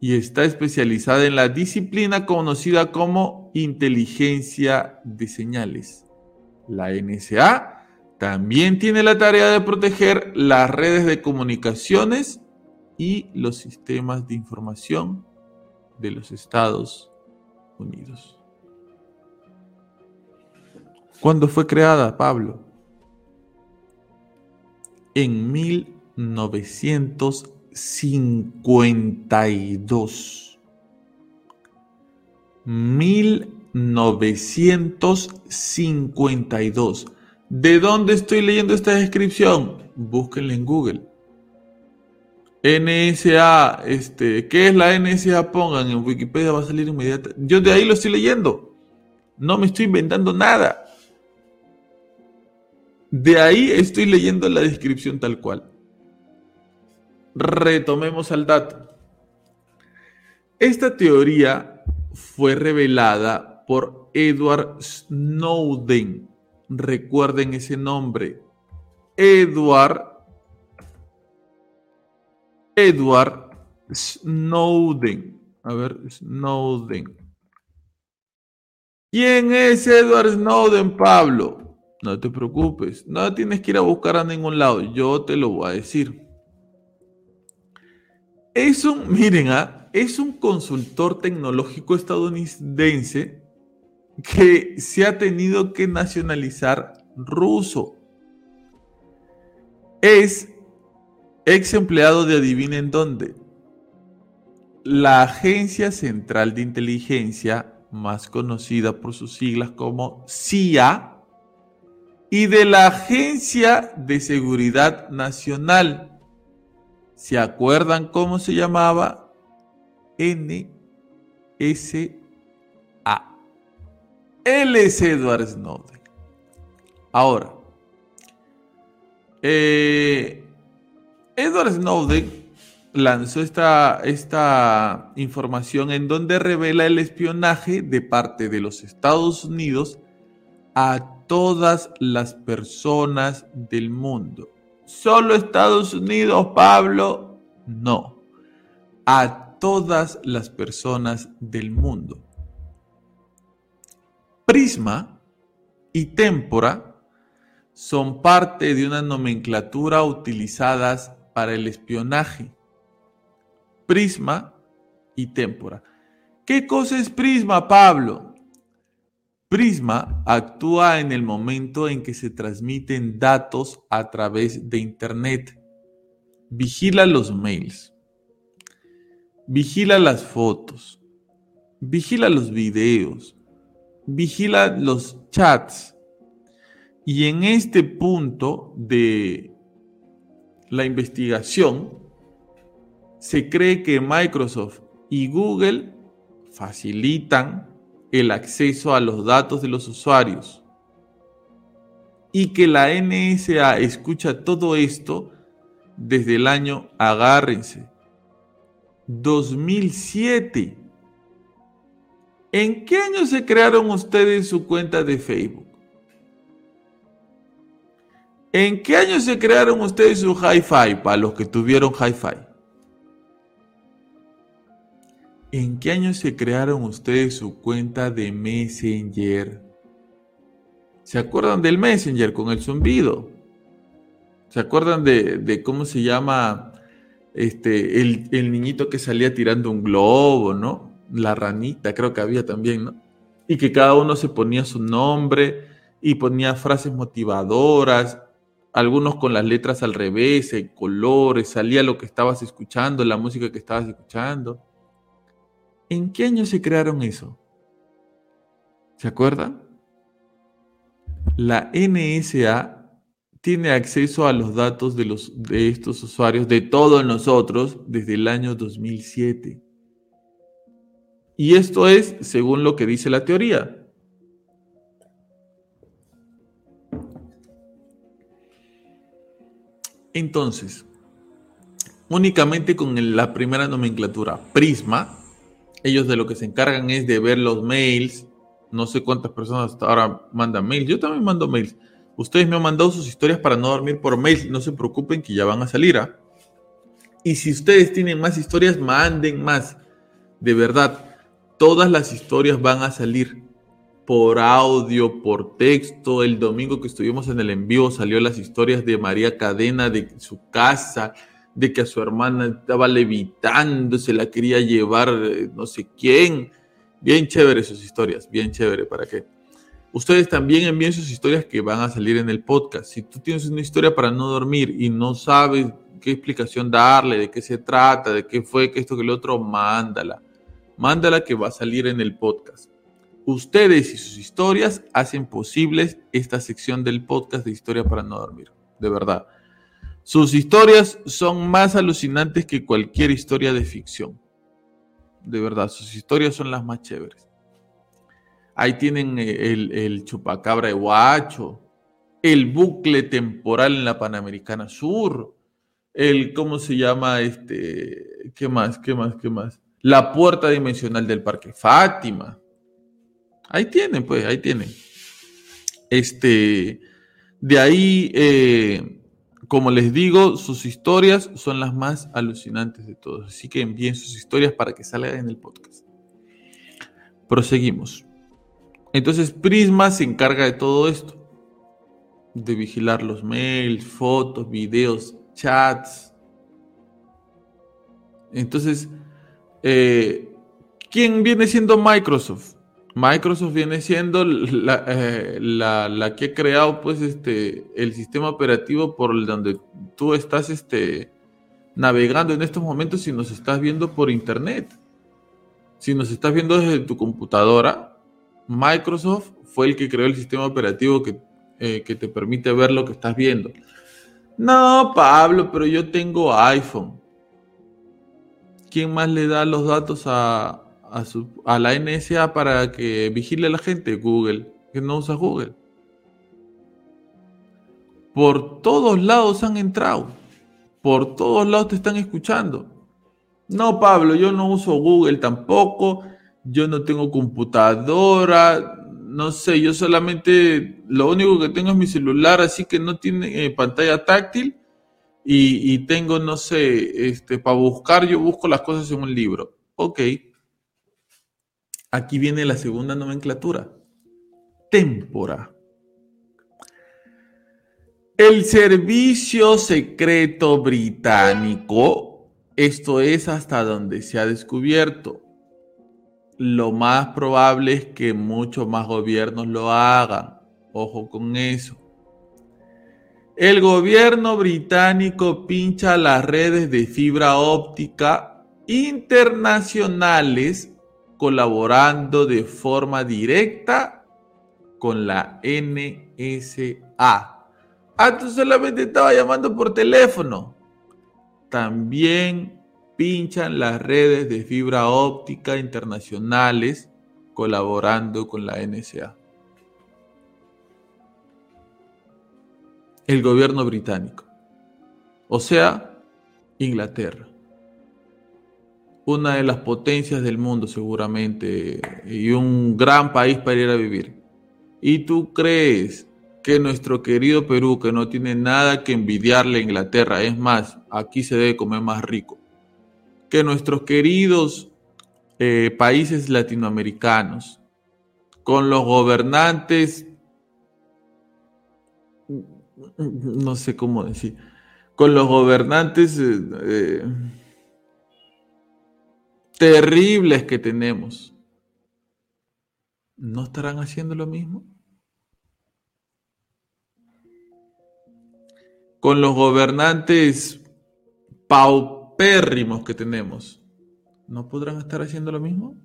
y está especializada en la disciplina conocida como inteligencia de señales. La NSA también tiene la tarea de proteger las redes de comunicaciones y los sistemas de información de los Estados Unidos. ¿Cuándo fue creada, Pablo? En 1900 52. 1952. ¿De dónde estoy leyendo esta descripción? Búsquenla en Google. NSA, este, ¿qué es la NSA? Pongan en Wikipedia, va a salir inmediatamente. Yo de ahí lo estoy leyendo. No me estoy inventando nada. De ahí estoy leyendo la descripción tal cual. Retomemos al dato. Esta teoría fue revelada por Edward Snowden. Recuerden ese nombre. Edward Edward Snowden. A ver, Snowden. ¿Quién es Edward Snowden, Pablo? No te preocupes, no tienes que ir a buscar a ningún lado, yo te lo voy a decir. Es un, miren, ¿ah? es un consultor tecnológico estadounidense que se ha tenido que nacionalizar ruso. Es ex empleado de adivinen dónde. La Agencia Central de Inteligencia, más conocida por sus siglas como CIA, y de la Agencia de Seguridad Nacional, ¿Se acuerdan cómo se llamaba? NSA. Él es Edward Snowden. Ahora, eh, Edward Snowden lanzó esta, esta información en donde revela el espionaje de parte de los Estados Unidos a todas las personas del mundo ¿Solo Estados Unidos, Pablo? No. A todas las personas del mundo. Prisma y témpora son parte de una nomenclatura utilizadas para el espionaje. Prisma y témpora. ¿Qué cosa es prisma, Pablo? Prisma actúa en el momento en que se transmiten datos a través de Internet. Vigila los mails. Vigila las fotos. Vigila los videos. Vigila los chats. Y en este punto de la investigación, se cree que Microsoft y Google facilitan el acceso a los datos de los usuarios. Y que la NSA escucha todo esto desde el año, agárrense, 2007. ¿En qué año se crearon ustedes su cuenta de Facebook? ¿En qué año se crearon ustedes su hi-fi para los que tuvieron hi-fi? ¿En qué año se crearon ustedes su cuenta de Messenger? ¿Se acuerdan del Messenger con el zumbido? ¿Se acuerdan de, cómo se llama este, el, niñito que salía tirando un globo, ¿no? La ranita, creo que había también, ¿no? y que cada uno se ponía su nombre y ponía frases motivadoras, algunos con las letras al revés, en colores, salía lo que estabas escuchando, la música que estabas escuchando. ¿En qué año se crearon eso? ¿Se acuerdan? La NSA tiene acceso a los datos de, los, de estos usuarios, de todos nosotros, desde el año 2007. Y esto es según lo que dice la teoría. Entonces, únicamente con la primera nomenclatura, Prisma, ellos de lo que se encargan es de ver los mails. No sé cuántas personas hasta ahora mandan mails. Yo también mando mails. Ustedes me han mandado sus historias para no dormir por mail. No se preocupen que ya van a salir. ¿ah? Y si ustedes tienen más historias, manden más. De verdad, todas las historias van a salir por audio, por texto. El domingo que estuvimos en el envío salió las historias de María Cadena de su casa, de que a su hermana estaba levitando, se la quería llevar eh, no sé quién. Bien chévere sus historias, bien chévere, ¿para qué? Ustedes también envíen sus historias que van a salir en el podcast. Si tú tienes una historia para no dormir y no sabes qué explicación darle, de qué se trata, de qué fue, que esto, que lo otro, mándala. Mándala que va a salir en el podcast. Ustedes y sus historias hacen posibles esta sección del podcast de Historia para no dormir. De verdad. Sus historias son más alucinantes que cualquier historia de ficción. De verdad, sus historias son las más chéveres. Ahí tienen eh, el, chupacabra de Guacho, el bucle temporal en la Panamericana Sur, el, ¿cómo se llama? Este, ¿qué más? ¿Qué más? ¿Qué más? La puerta dimensional del Parque Fátima. Ahí tienen, pues, ahí tienen. Este, de ahí, eh, como les digo, sus historias son las más alucinantes de todos. Así que envíen sus historias para que salgan en el podcast. Proseguimos. Entonces Prisma se encarga de todo esto. De vigilar los mails, fotos, videos, chats. Entonces, eh, ¿quién viene siendo Microsoft? Microsoft viene siendo eh, la, que ha creado pues este el sistema operativo por donde tú estás este, navegando en estos momentos si nos estás viendo por internet. Si nos estás viendo desde tu computadora, Microsoft fue el que creó el sistema operativo que, eh, que te permite ver lo que estás viendo. No, Pablo, pero yo tengo iPhone. ¿Quién más le da los datos a, a, la NSA para que vigile a la gente? Google, que no usa Google. Por todos lados han entrado. Por todos lados te están escuchando. No, Pablo, yo no uso Google tampoco. Yo no tengo computadora. No sé, yo solamente lo único que tengo es mi celular, así que no tiene eh, pantalla táctil. Y, tengo, no sé, este, para buscar, yo busco las cosas en un libro. Ok, Aquí viene la segunda nomenclatura. Témpora. El servicio secreto británico, esto es hasta donde se ha descubierto. Lo más probable es que muchos más gobiernos lo hagan. Ojo con eso. El gobierno británico pincha las redes de fibra óptica internacionales colaborando de forma directa con la NSA. Ah, tú solamente estaba llamando por teléfono. También pinchan las redes de fibra óptica internacionales colaborando con la NSA. El gobierno británico. O sea, Inglaterra una de las potencias del mundo seguramente y un gran país para ir a vivir. ¿Y tú crees que nuestro querido Perú, que no tiene nada que envidiarle a Inglaterra, es más, aquí se debe comer más rico, que nuestros queridos eh, países latinoamericanos, con los gobernantes, no sé cómo decir, con los gobernantes... Eh, eh, terribles que tenemos. ¿no estarán haciendo lo mismo? Con los gobernantes paupérrimos que tenemos, ¿no podrán estar haciendo lo mismo?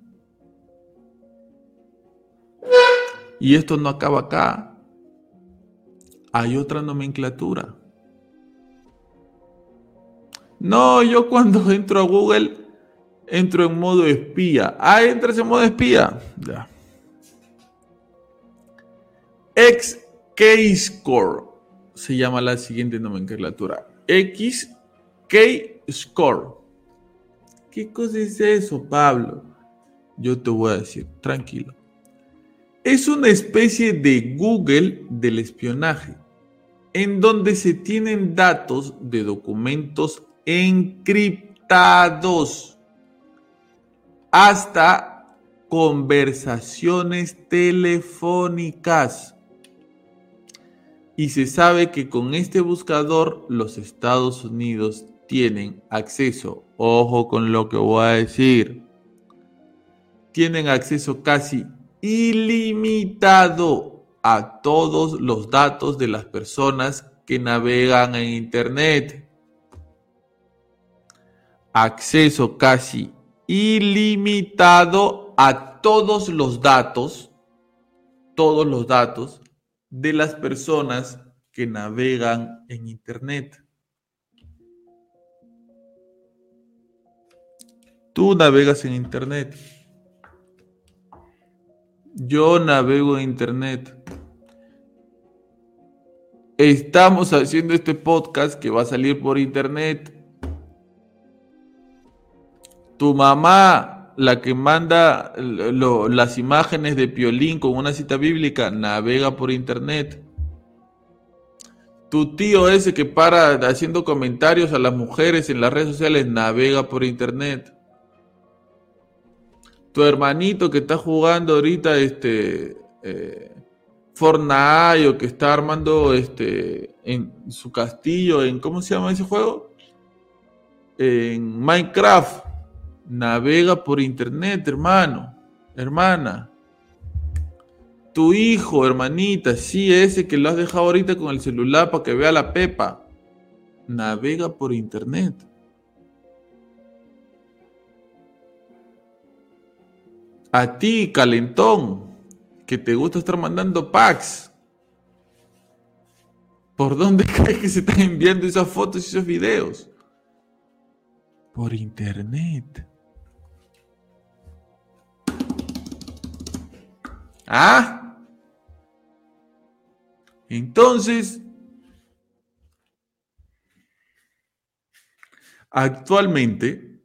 Y esto no acaba acá. Hay otra nomenclatura. No, yo cuando entro a Google entro en modo espía. Ah, entras en modo espía. Ya. X K-Score se llama la siguiente nomenclatura. X K-Score. ¿Qué cosa es eso, Pablo? Yo te voy a decir, tranquilo. Es una especie de Google del espionaje, en donde se tienen datos de documentos encriptados hasta conversaciones telefónicas. Y se sabe que con este buscador los Estados Unidos tienen acceso, ojo con lo que voy a decir, tienen acceso casi ilimitado a todos los datos de las personas que navegan en Internet. Acceso casi ilimitado a todos los datos, todos los datos de las personas que navegan en Internet. Tú navegas en Internet. Yo navego en internet. Estamos haciendo este podcast que va a salir por internet. Tu mamá, la que manda las imágenes de Piolín con una cita bíblica, navega por internet. Tu tío ese que para haciendo comentarios a las mujeres en las redes sociales, navega por internet tu hermanito que está jugando ahorita este eh, Fortnite o que está armando este en su castillo en ¿cómo se llama ese juego? En Minecraft. Navega por internet, hermano, hermana. Tu hijo, hermanita, sí, ese que lo has dejado ahorita con el celular para que vea la pepa. Navega por internet. A ti, calentón, que te gusta estar mandando packs. ¿Por dónde crees que se están enviando esas fotos y esos videos? Por internet. ¿Ah? Entonces, actualmente,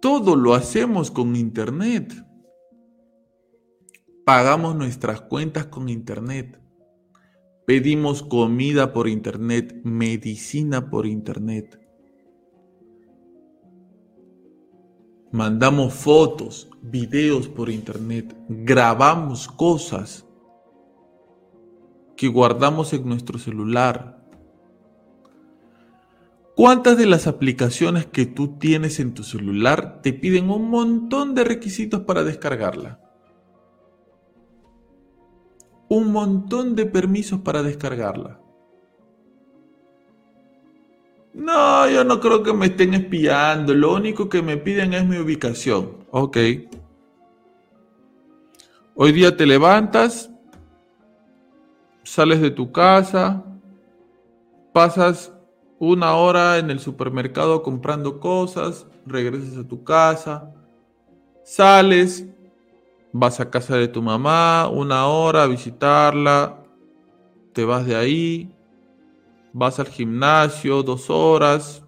todo lo hacemos con internet. Pagamos nuestras cuentas con Internet. Pedimos comida por Internet, medicina por Internet. Mandamos fotos, videos por Internet. Grabamos cosas que guardamos en nuestro celular. ¿Cuántas de las aplicaciones que tú tienes en tu celular te piden un montón de requisitos para descargarla? un montón de permisos para descargarla. No, yo no creo que me estén espiando. Lo único que me piden es mi ubicación. Ok. Hoy día te levantas, sales de tu casa, pasas una hora en el supermercado comprando cosas, regresas a tu casa, sales, vas a casa de tu mamá una hora a visitarla, te vas de ahí, vas al gimnasio dos horas,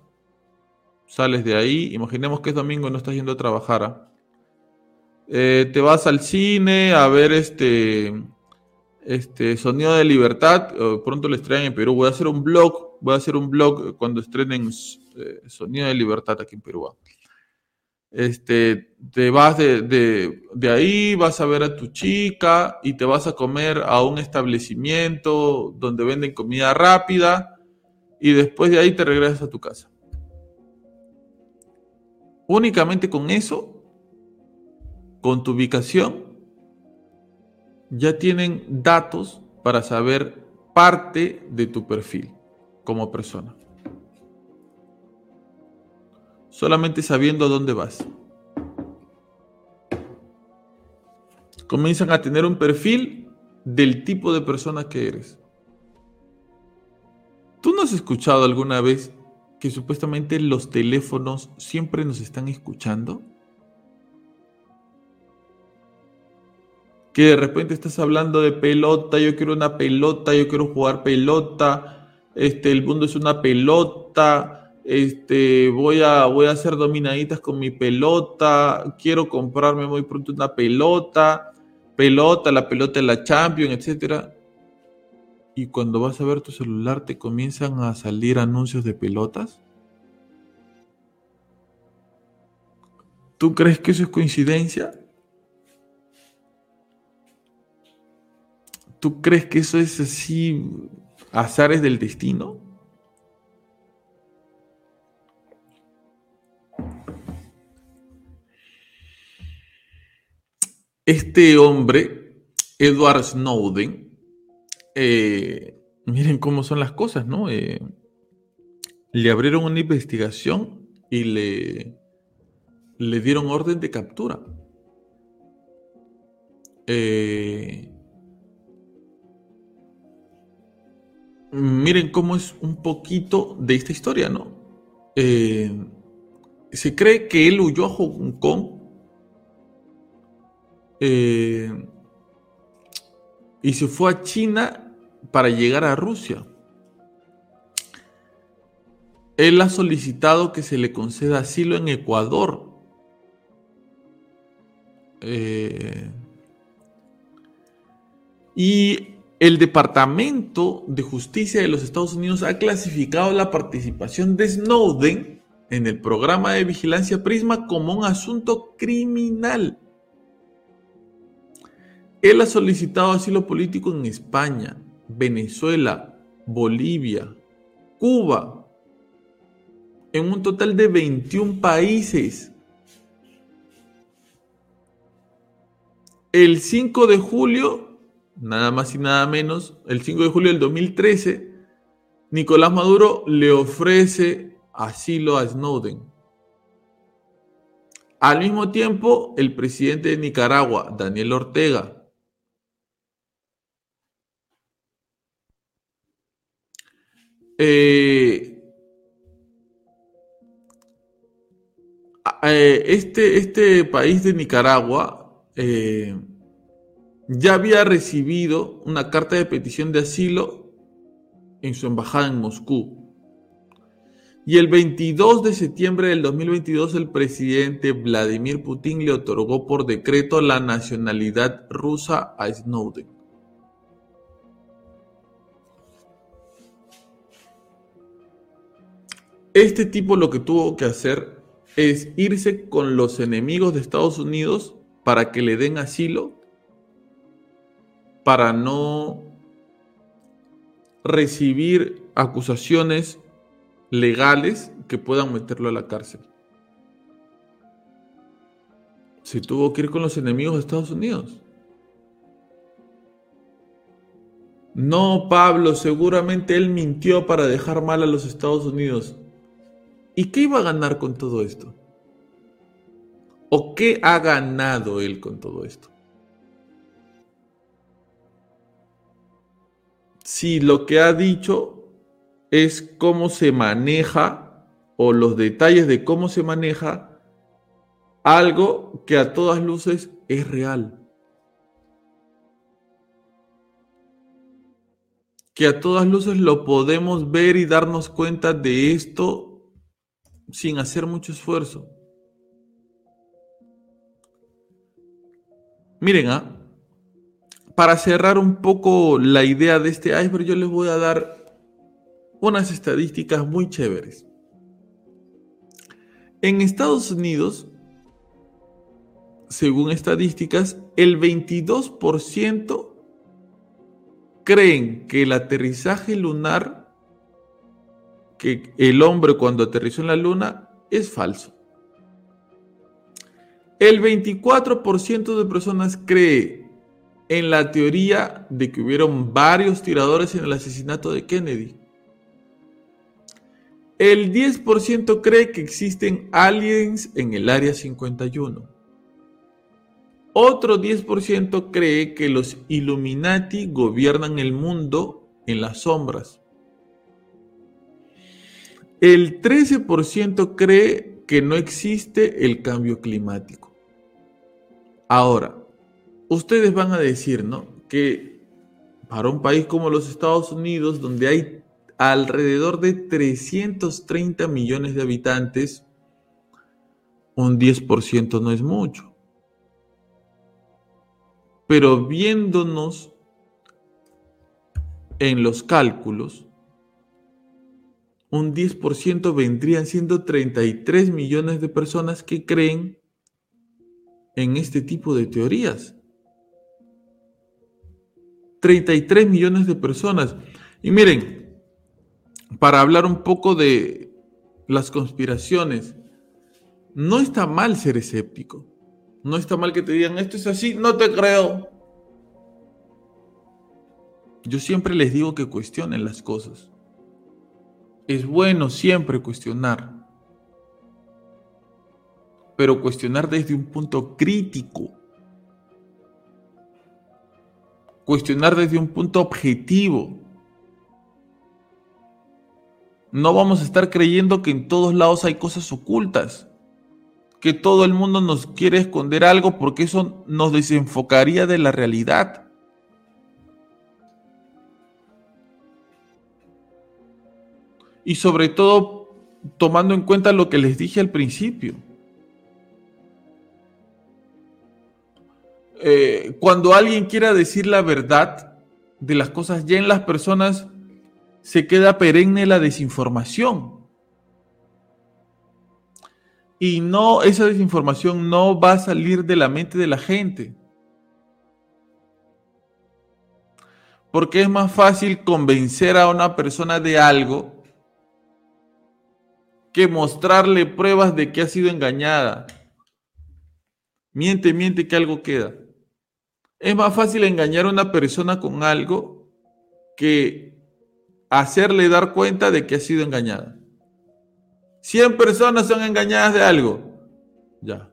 sales de ahí, imaginemos que es domingo y no estás yendo a trabajar. Eh, te vas al cine a ver este, este Sonido de Libertad, pronto lo estrenen en Perú, voy a hacer un blog, voy a hacer un blog cuando estrenen eh, Sonido de Libertad aquí en Perú. este, te vas de, ahí, vas a ver a tu chica y te vas a comer a un establecimiento donde venden comida rápida y después de ahí te regresas a tu casa. Únicamente con eso, con tu ubicación, ya tienen datos para saber parte de tu perfil como persona. Solamente sabiendo dónde vas. Comienzan a tener un perfil del tipo de persona que eres. ¿Tú no has escuchado alguna vez que supuestamente los teléfonos siempre nos están escuchando? Que de repente estás hablando de pelota, yo quiero una pelota, yo quiero jugar pelota, este, el mundo es una pelota, este, voy a, voy a hacer dominaditas con mi pelota, quiero comprarme muy pronto una pelota, pelota, la pelota de la Champions, etcétera y cuando vas a ver tu celular te comienzan a salir anuncios de pelotas? ¿Tú crees que eso es coincidencia? ¿Tú crees que eso es así azares del destino? Este hombre, Edward Snowden, eh, miren cómo son las cosas, ¿no? Eh, le abrieron una investigación y le, le dieron orden de captura. Eh, miren cómo es un poquito de esta historia, ¿no? se cree que él huyó a Hong Kong y se fue a China para llegar a Rusia. Él ha solicitado que se le conceda asilo en Ecuador. Eh, y el Departamento de Justicia de los Estados Unidos ha clasificado la participación de Snowden en el programa de vigilancia Prisma como un asunto criminal. Él ha solicitado asilo político en España, Venezuela, Bolivia, Cuba, en un total de 21 países. El 5 de julio, nada más y nada menos, el 5 de julio del 2013, Nicolás Maduro le ofrece asilo a Snowden. Al mismo tiempo, el presidente de Nicaragua, Daniel Ortega, Eh, eh, este, este país de Nicaragua eh, ya había recibido una carta de petición de asilo en su embajada en Moscú. Y el 22 de septiembre del 2022 el presidente Vladimir Putin le otorgó por decreto la nacionalidad rusa a Snowden. Este tipo lo que tuvo que hacer es irse con los enemigos de Estados Unidos para que le den asilo, para no recibir acusaciones legales que puedan meterlo a la cárcel. Se tuvo que ir con los enemigos de Estados Unidos. No, Pablo, seguramente él mintió para dejar mal a los Estados Unidos. ¿Y qué iba a ganar con todo esto? ¿O qué ha ganado él con todo esto? Si lo que ha dicho es cómo se maneja o los detalles de cómo se maneja algo que a todas luces es real. Que a todas luces lo podemos ver y darnos cuenta de esto sin hacer mucho esfuerzo. Miren, ¿ah? Para cerrar un poco la idea de este iceberg, yo les voy a dar unas estadísticas muy chéveres. En Estados Unidos, según estadísticas, el 22% creen que el aterrizaje lunar que el hombre cuando aterrizó en la luna es falso. El 24% de personas cree en la teoría de que hubieron varios tiradores en el asesinato de Kennedy. El 10% cree que existen aliens en el Área 51. Otro 10% cree que los Illuminati gobiernan el mundo en las sombras. El 13% cree que no existe el cambio climático. Ahora, ustedes van a decir, ¿no? Que para un país como los Estados Unidos, donde hay alrededor de 330 millones de habitantes, un 10% no es mucho. Pero viéndonos en los cálculos, un 10% vendrían siendo 33 millones de personas que creen en este tipo de teorías. 33 millones de personas. Y miren, para hablar un poco de las conspiraciones, no está mal ser escéptico. No está mal que te digan, esto es así, no te creo. Yo siempre les digo que cuestionen las cosas. Es bueno siempre cuestionar, pero cuestionar desde un punto crítico, cuestionar desde un punto objetivo. No vamos a estar creyendo que en todos lados hay cosas ocultas, que todo el mundo nos quiere esconder algo porque eso nos desenfocaría de la realidad. y sobre todo tomando en cuenta lo que les dije al principio. Eh, cuando alguien quiera decir la verdad de las cosas, ya en las personas se queda perenne la desinformación. Y no, esa desinformación no va a salir de la mente de la gente. Porque es más fácil convencer a una persona de algo que mostrarle pruebas de que ha sido engañada. Miente, miente que algo queda. Es más fácil engañar a una persona con algo que hacerle dar cuenta de que ha sido engañada. 100 personas son engañadas de algo. Ya.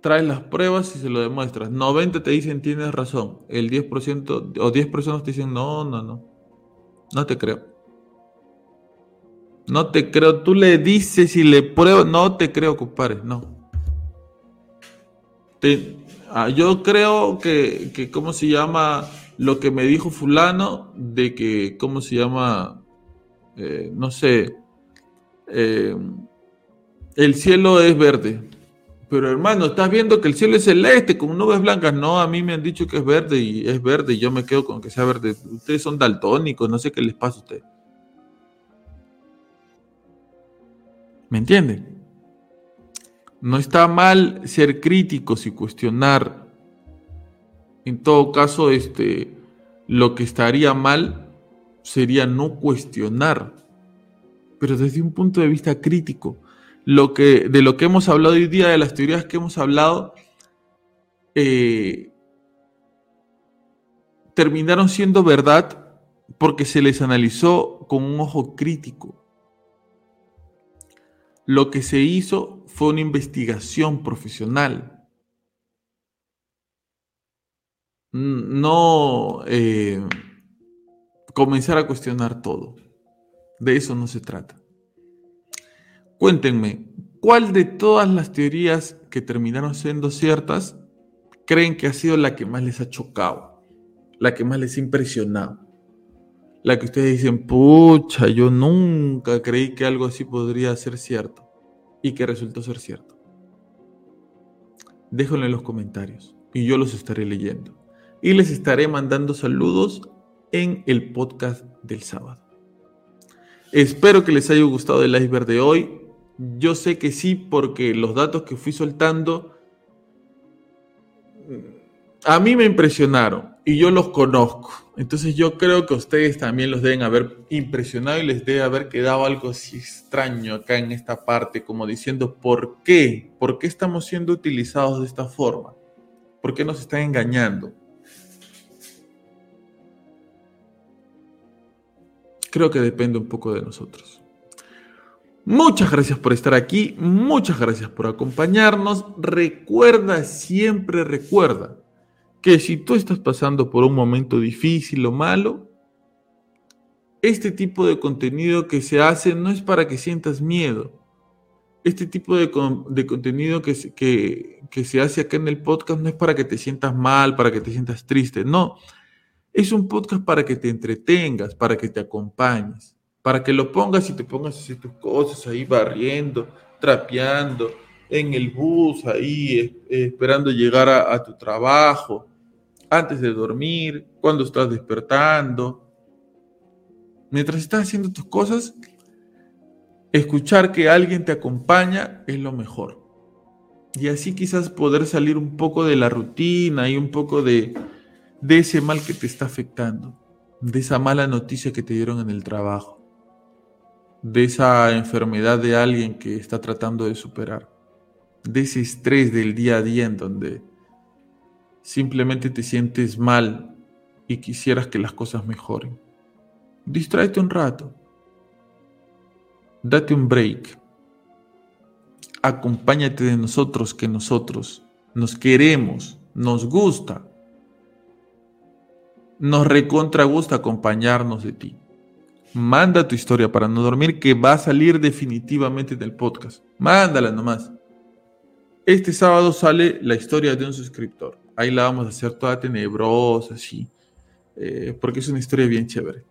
Traes las pruebas y se lo demuestras. 90 te dicen tienes razón. El 10% o 10 personas te dicen no, no, no. No te creo. No te creo. Tú le dices y le pruebas. No te creo, compadre. No. Ah, yo creo que, que, ¿cómo se llama? Lo que me dijo fulano de que, ¿cómo se llama? Eh, no sé. Eh, el cielo es verde. Pero hermano, estás viendo que el cielo es celeste con nubes blancas. No, a mí me han dicho que es verde y es verde y yo me quedo con que sea verde. Ustedes son daltónicos, no sé qué les pasa a ustedes. ¿Me entienden? No está mal ser críticos y cuestionar. En todo caso, este, lo que estaría mal sería no cuestionar, pero desde un punto de vista crítico. Lo que, de lo que hemos hablado hoy día, de las teorías que hemos hablado, eh, terminaron siendo verdad porque se les analizó con un ojo crítico. Lo que se hizo fue una investigación profesional. No eh, comenzar a cuestionar todo. De eso no se trata. Cuéntenme, ¿cuál de todas las teorías que terminaron siendo ciertas creen que ha sido la que más les ha chocado? La que más les ha impresionado? la que ustedes dicen, pucha, yo nunca creí que algo así podría ser cierto y que resultó ser cierto. Déjenlo en los comentarios y yo los estaré leyendo. Y les estaré mandando saludos en el podcast del sábado. Espero que les haya gustado el iceberg de hoy. Yo sé que sí, porque los datos que fui soltando a mí me impresionaron y yo los conozco. Entonces yo creo que ustedes también los deben haber impresionado y les debe haber quedado algo así extraño acá en esta parte, como diciendo, ¿por qué? ¿Por qué estamos siendo utilizados de esta forma? ¿Por qué nos están engañando? Creo que depende un poco de nosotros. Muchas gracias por estar aquí, muchas gracias por acompañarnos. Recuerda, siempre recuerda que si tú estás pasando por un momento difícil o malo, este tipo de contenido que se hace no es para que sientas miedo. Este tipo de, contenido que que se hace acá en el podcast no es para que te sientas mal, para que te sientas triste. No, es un podcast para que te entretengas, para que te acompañes, para que lo pongas y te pongas a hacer tus cosas ahí barriendo, trapeando, en el bus, ahí eh, esperando llegar a tu trabajo, antes de dormir, cuando estás despertando mientras estás haciendo tus cosas, escuchar que alguien te acompaña es lo mejor. Y así quizás poder salir un poco de la rutina y un poco de, de ese mal que te está afectando, de esa mala noticia que te dieron en el trabajo, de esa enfermedad de alguien que está tratando de superar, de ese estrés del día a día en donde simplemente te sientes mal y quisieras que las cosas mejoren. Distráete un rato. Date un break. Acompáñate de nosotros que nosotros nos queremos, nos gusta. Nos recontra gusta acompañarnos de ti. Manda tu historia para no dormir que va a salir definitivamente del podcast. Mándala nomás. Este sábado sale la historia de un suscriptor. Ahí la vamos a hacer toda tenebrosa, así. Eh, porque es una historia bien chévere.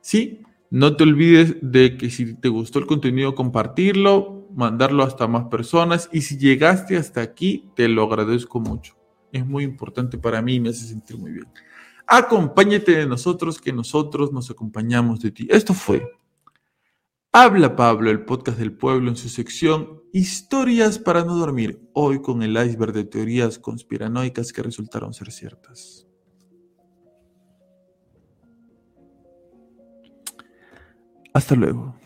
Sí, no te olvides de que si te gustó el contenido, compartirlo, mandarlo hasta más personas y si llegaste hasta aquí, te lo agradezco mucho. Es muy importante para mí y me hace sentir muy bien. Acompáñate de nosotros, que nosotros nos acompañamos de ti. Esto fue Habla Pablo, el podcast del pueblo en su sección Historias para no dormir, hoy con el iceberg de teorías conspiranoicas que resultaron ser ciertas. Hasta luego.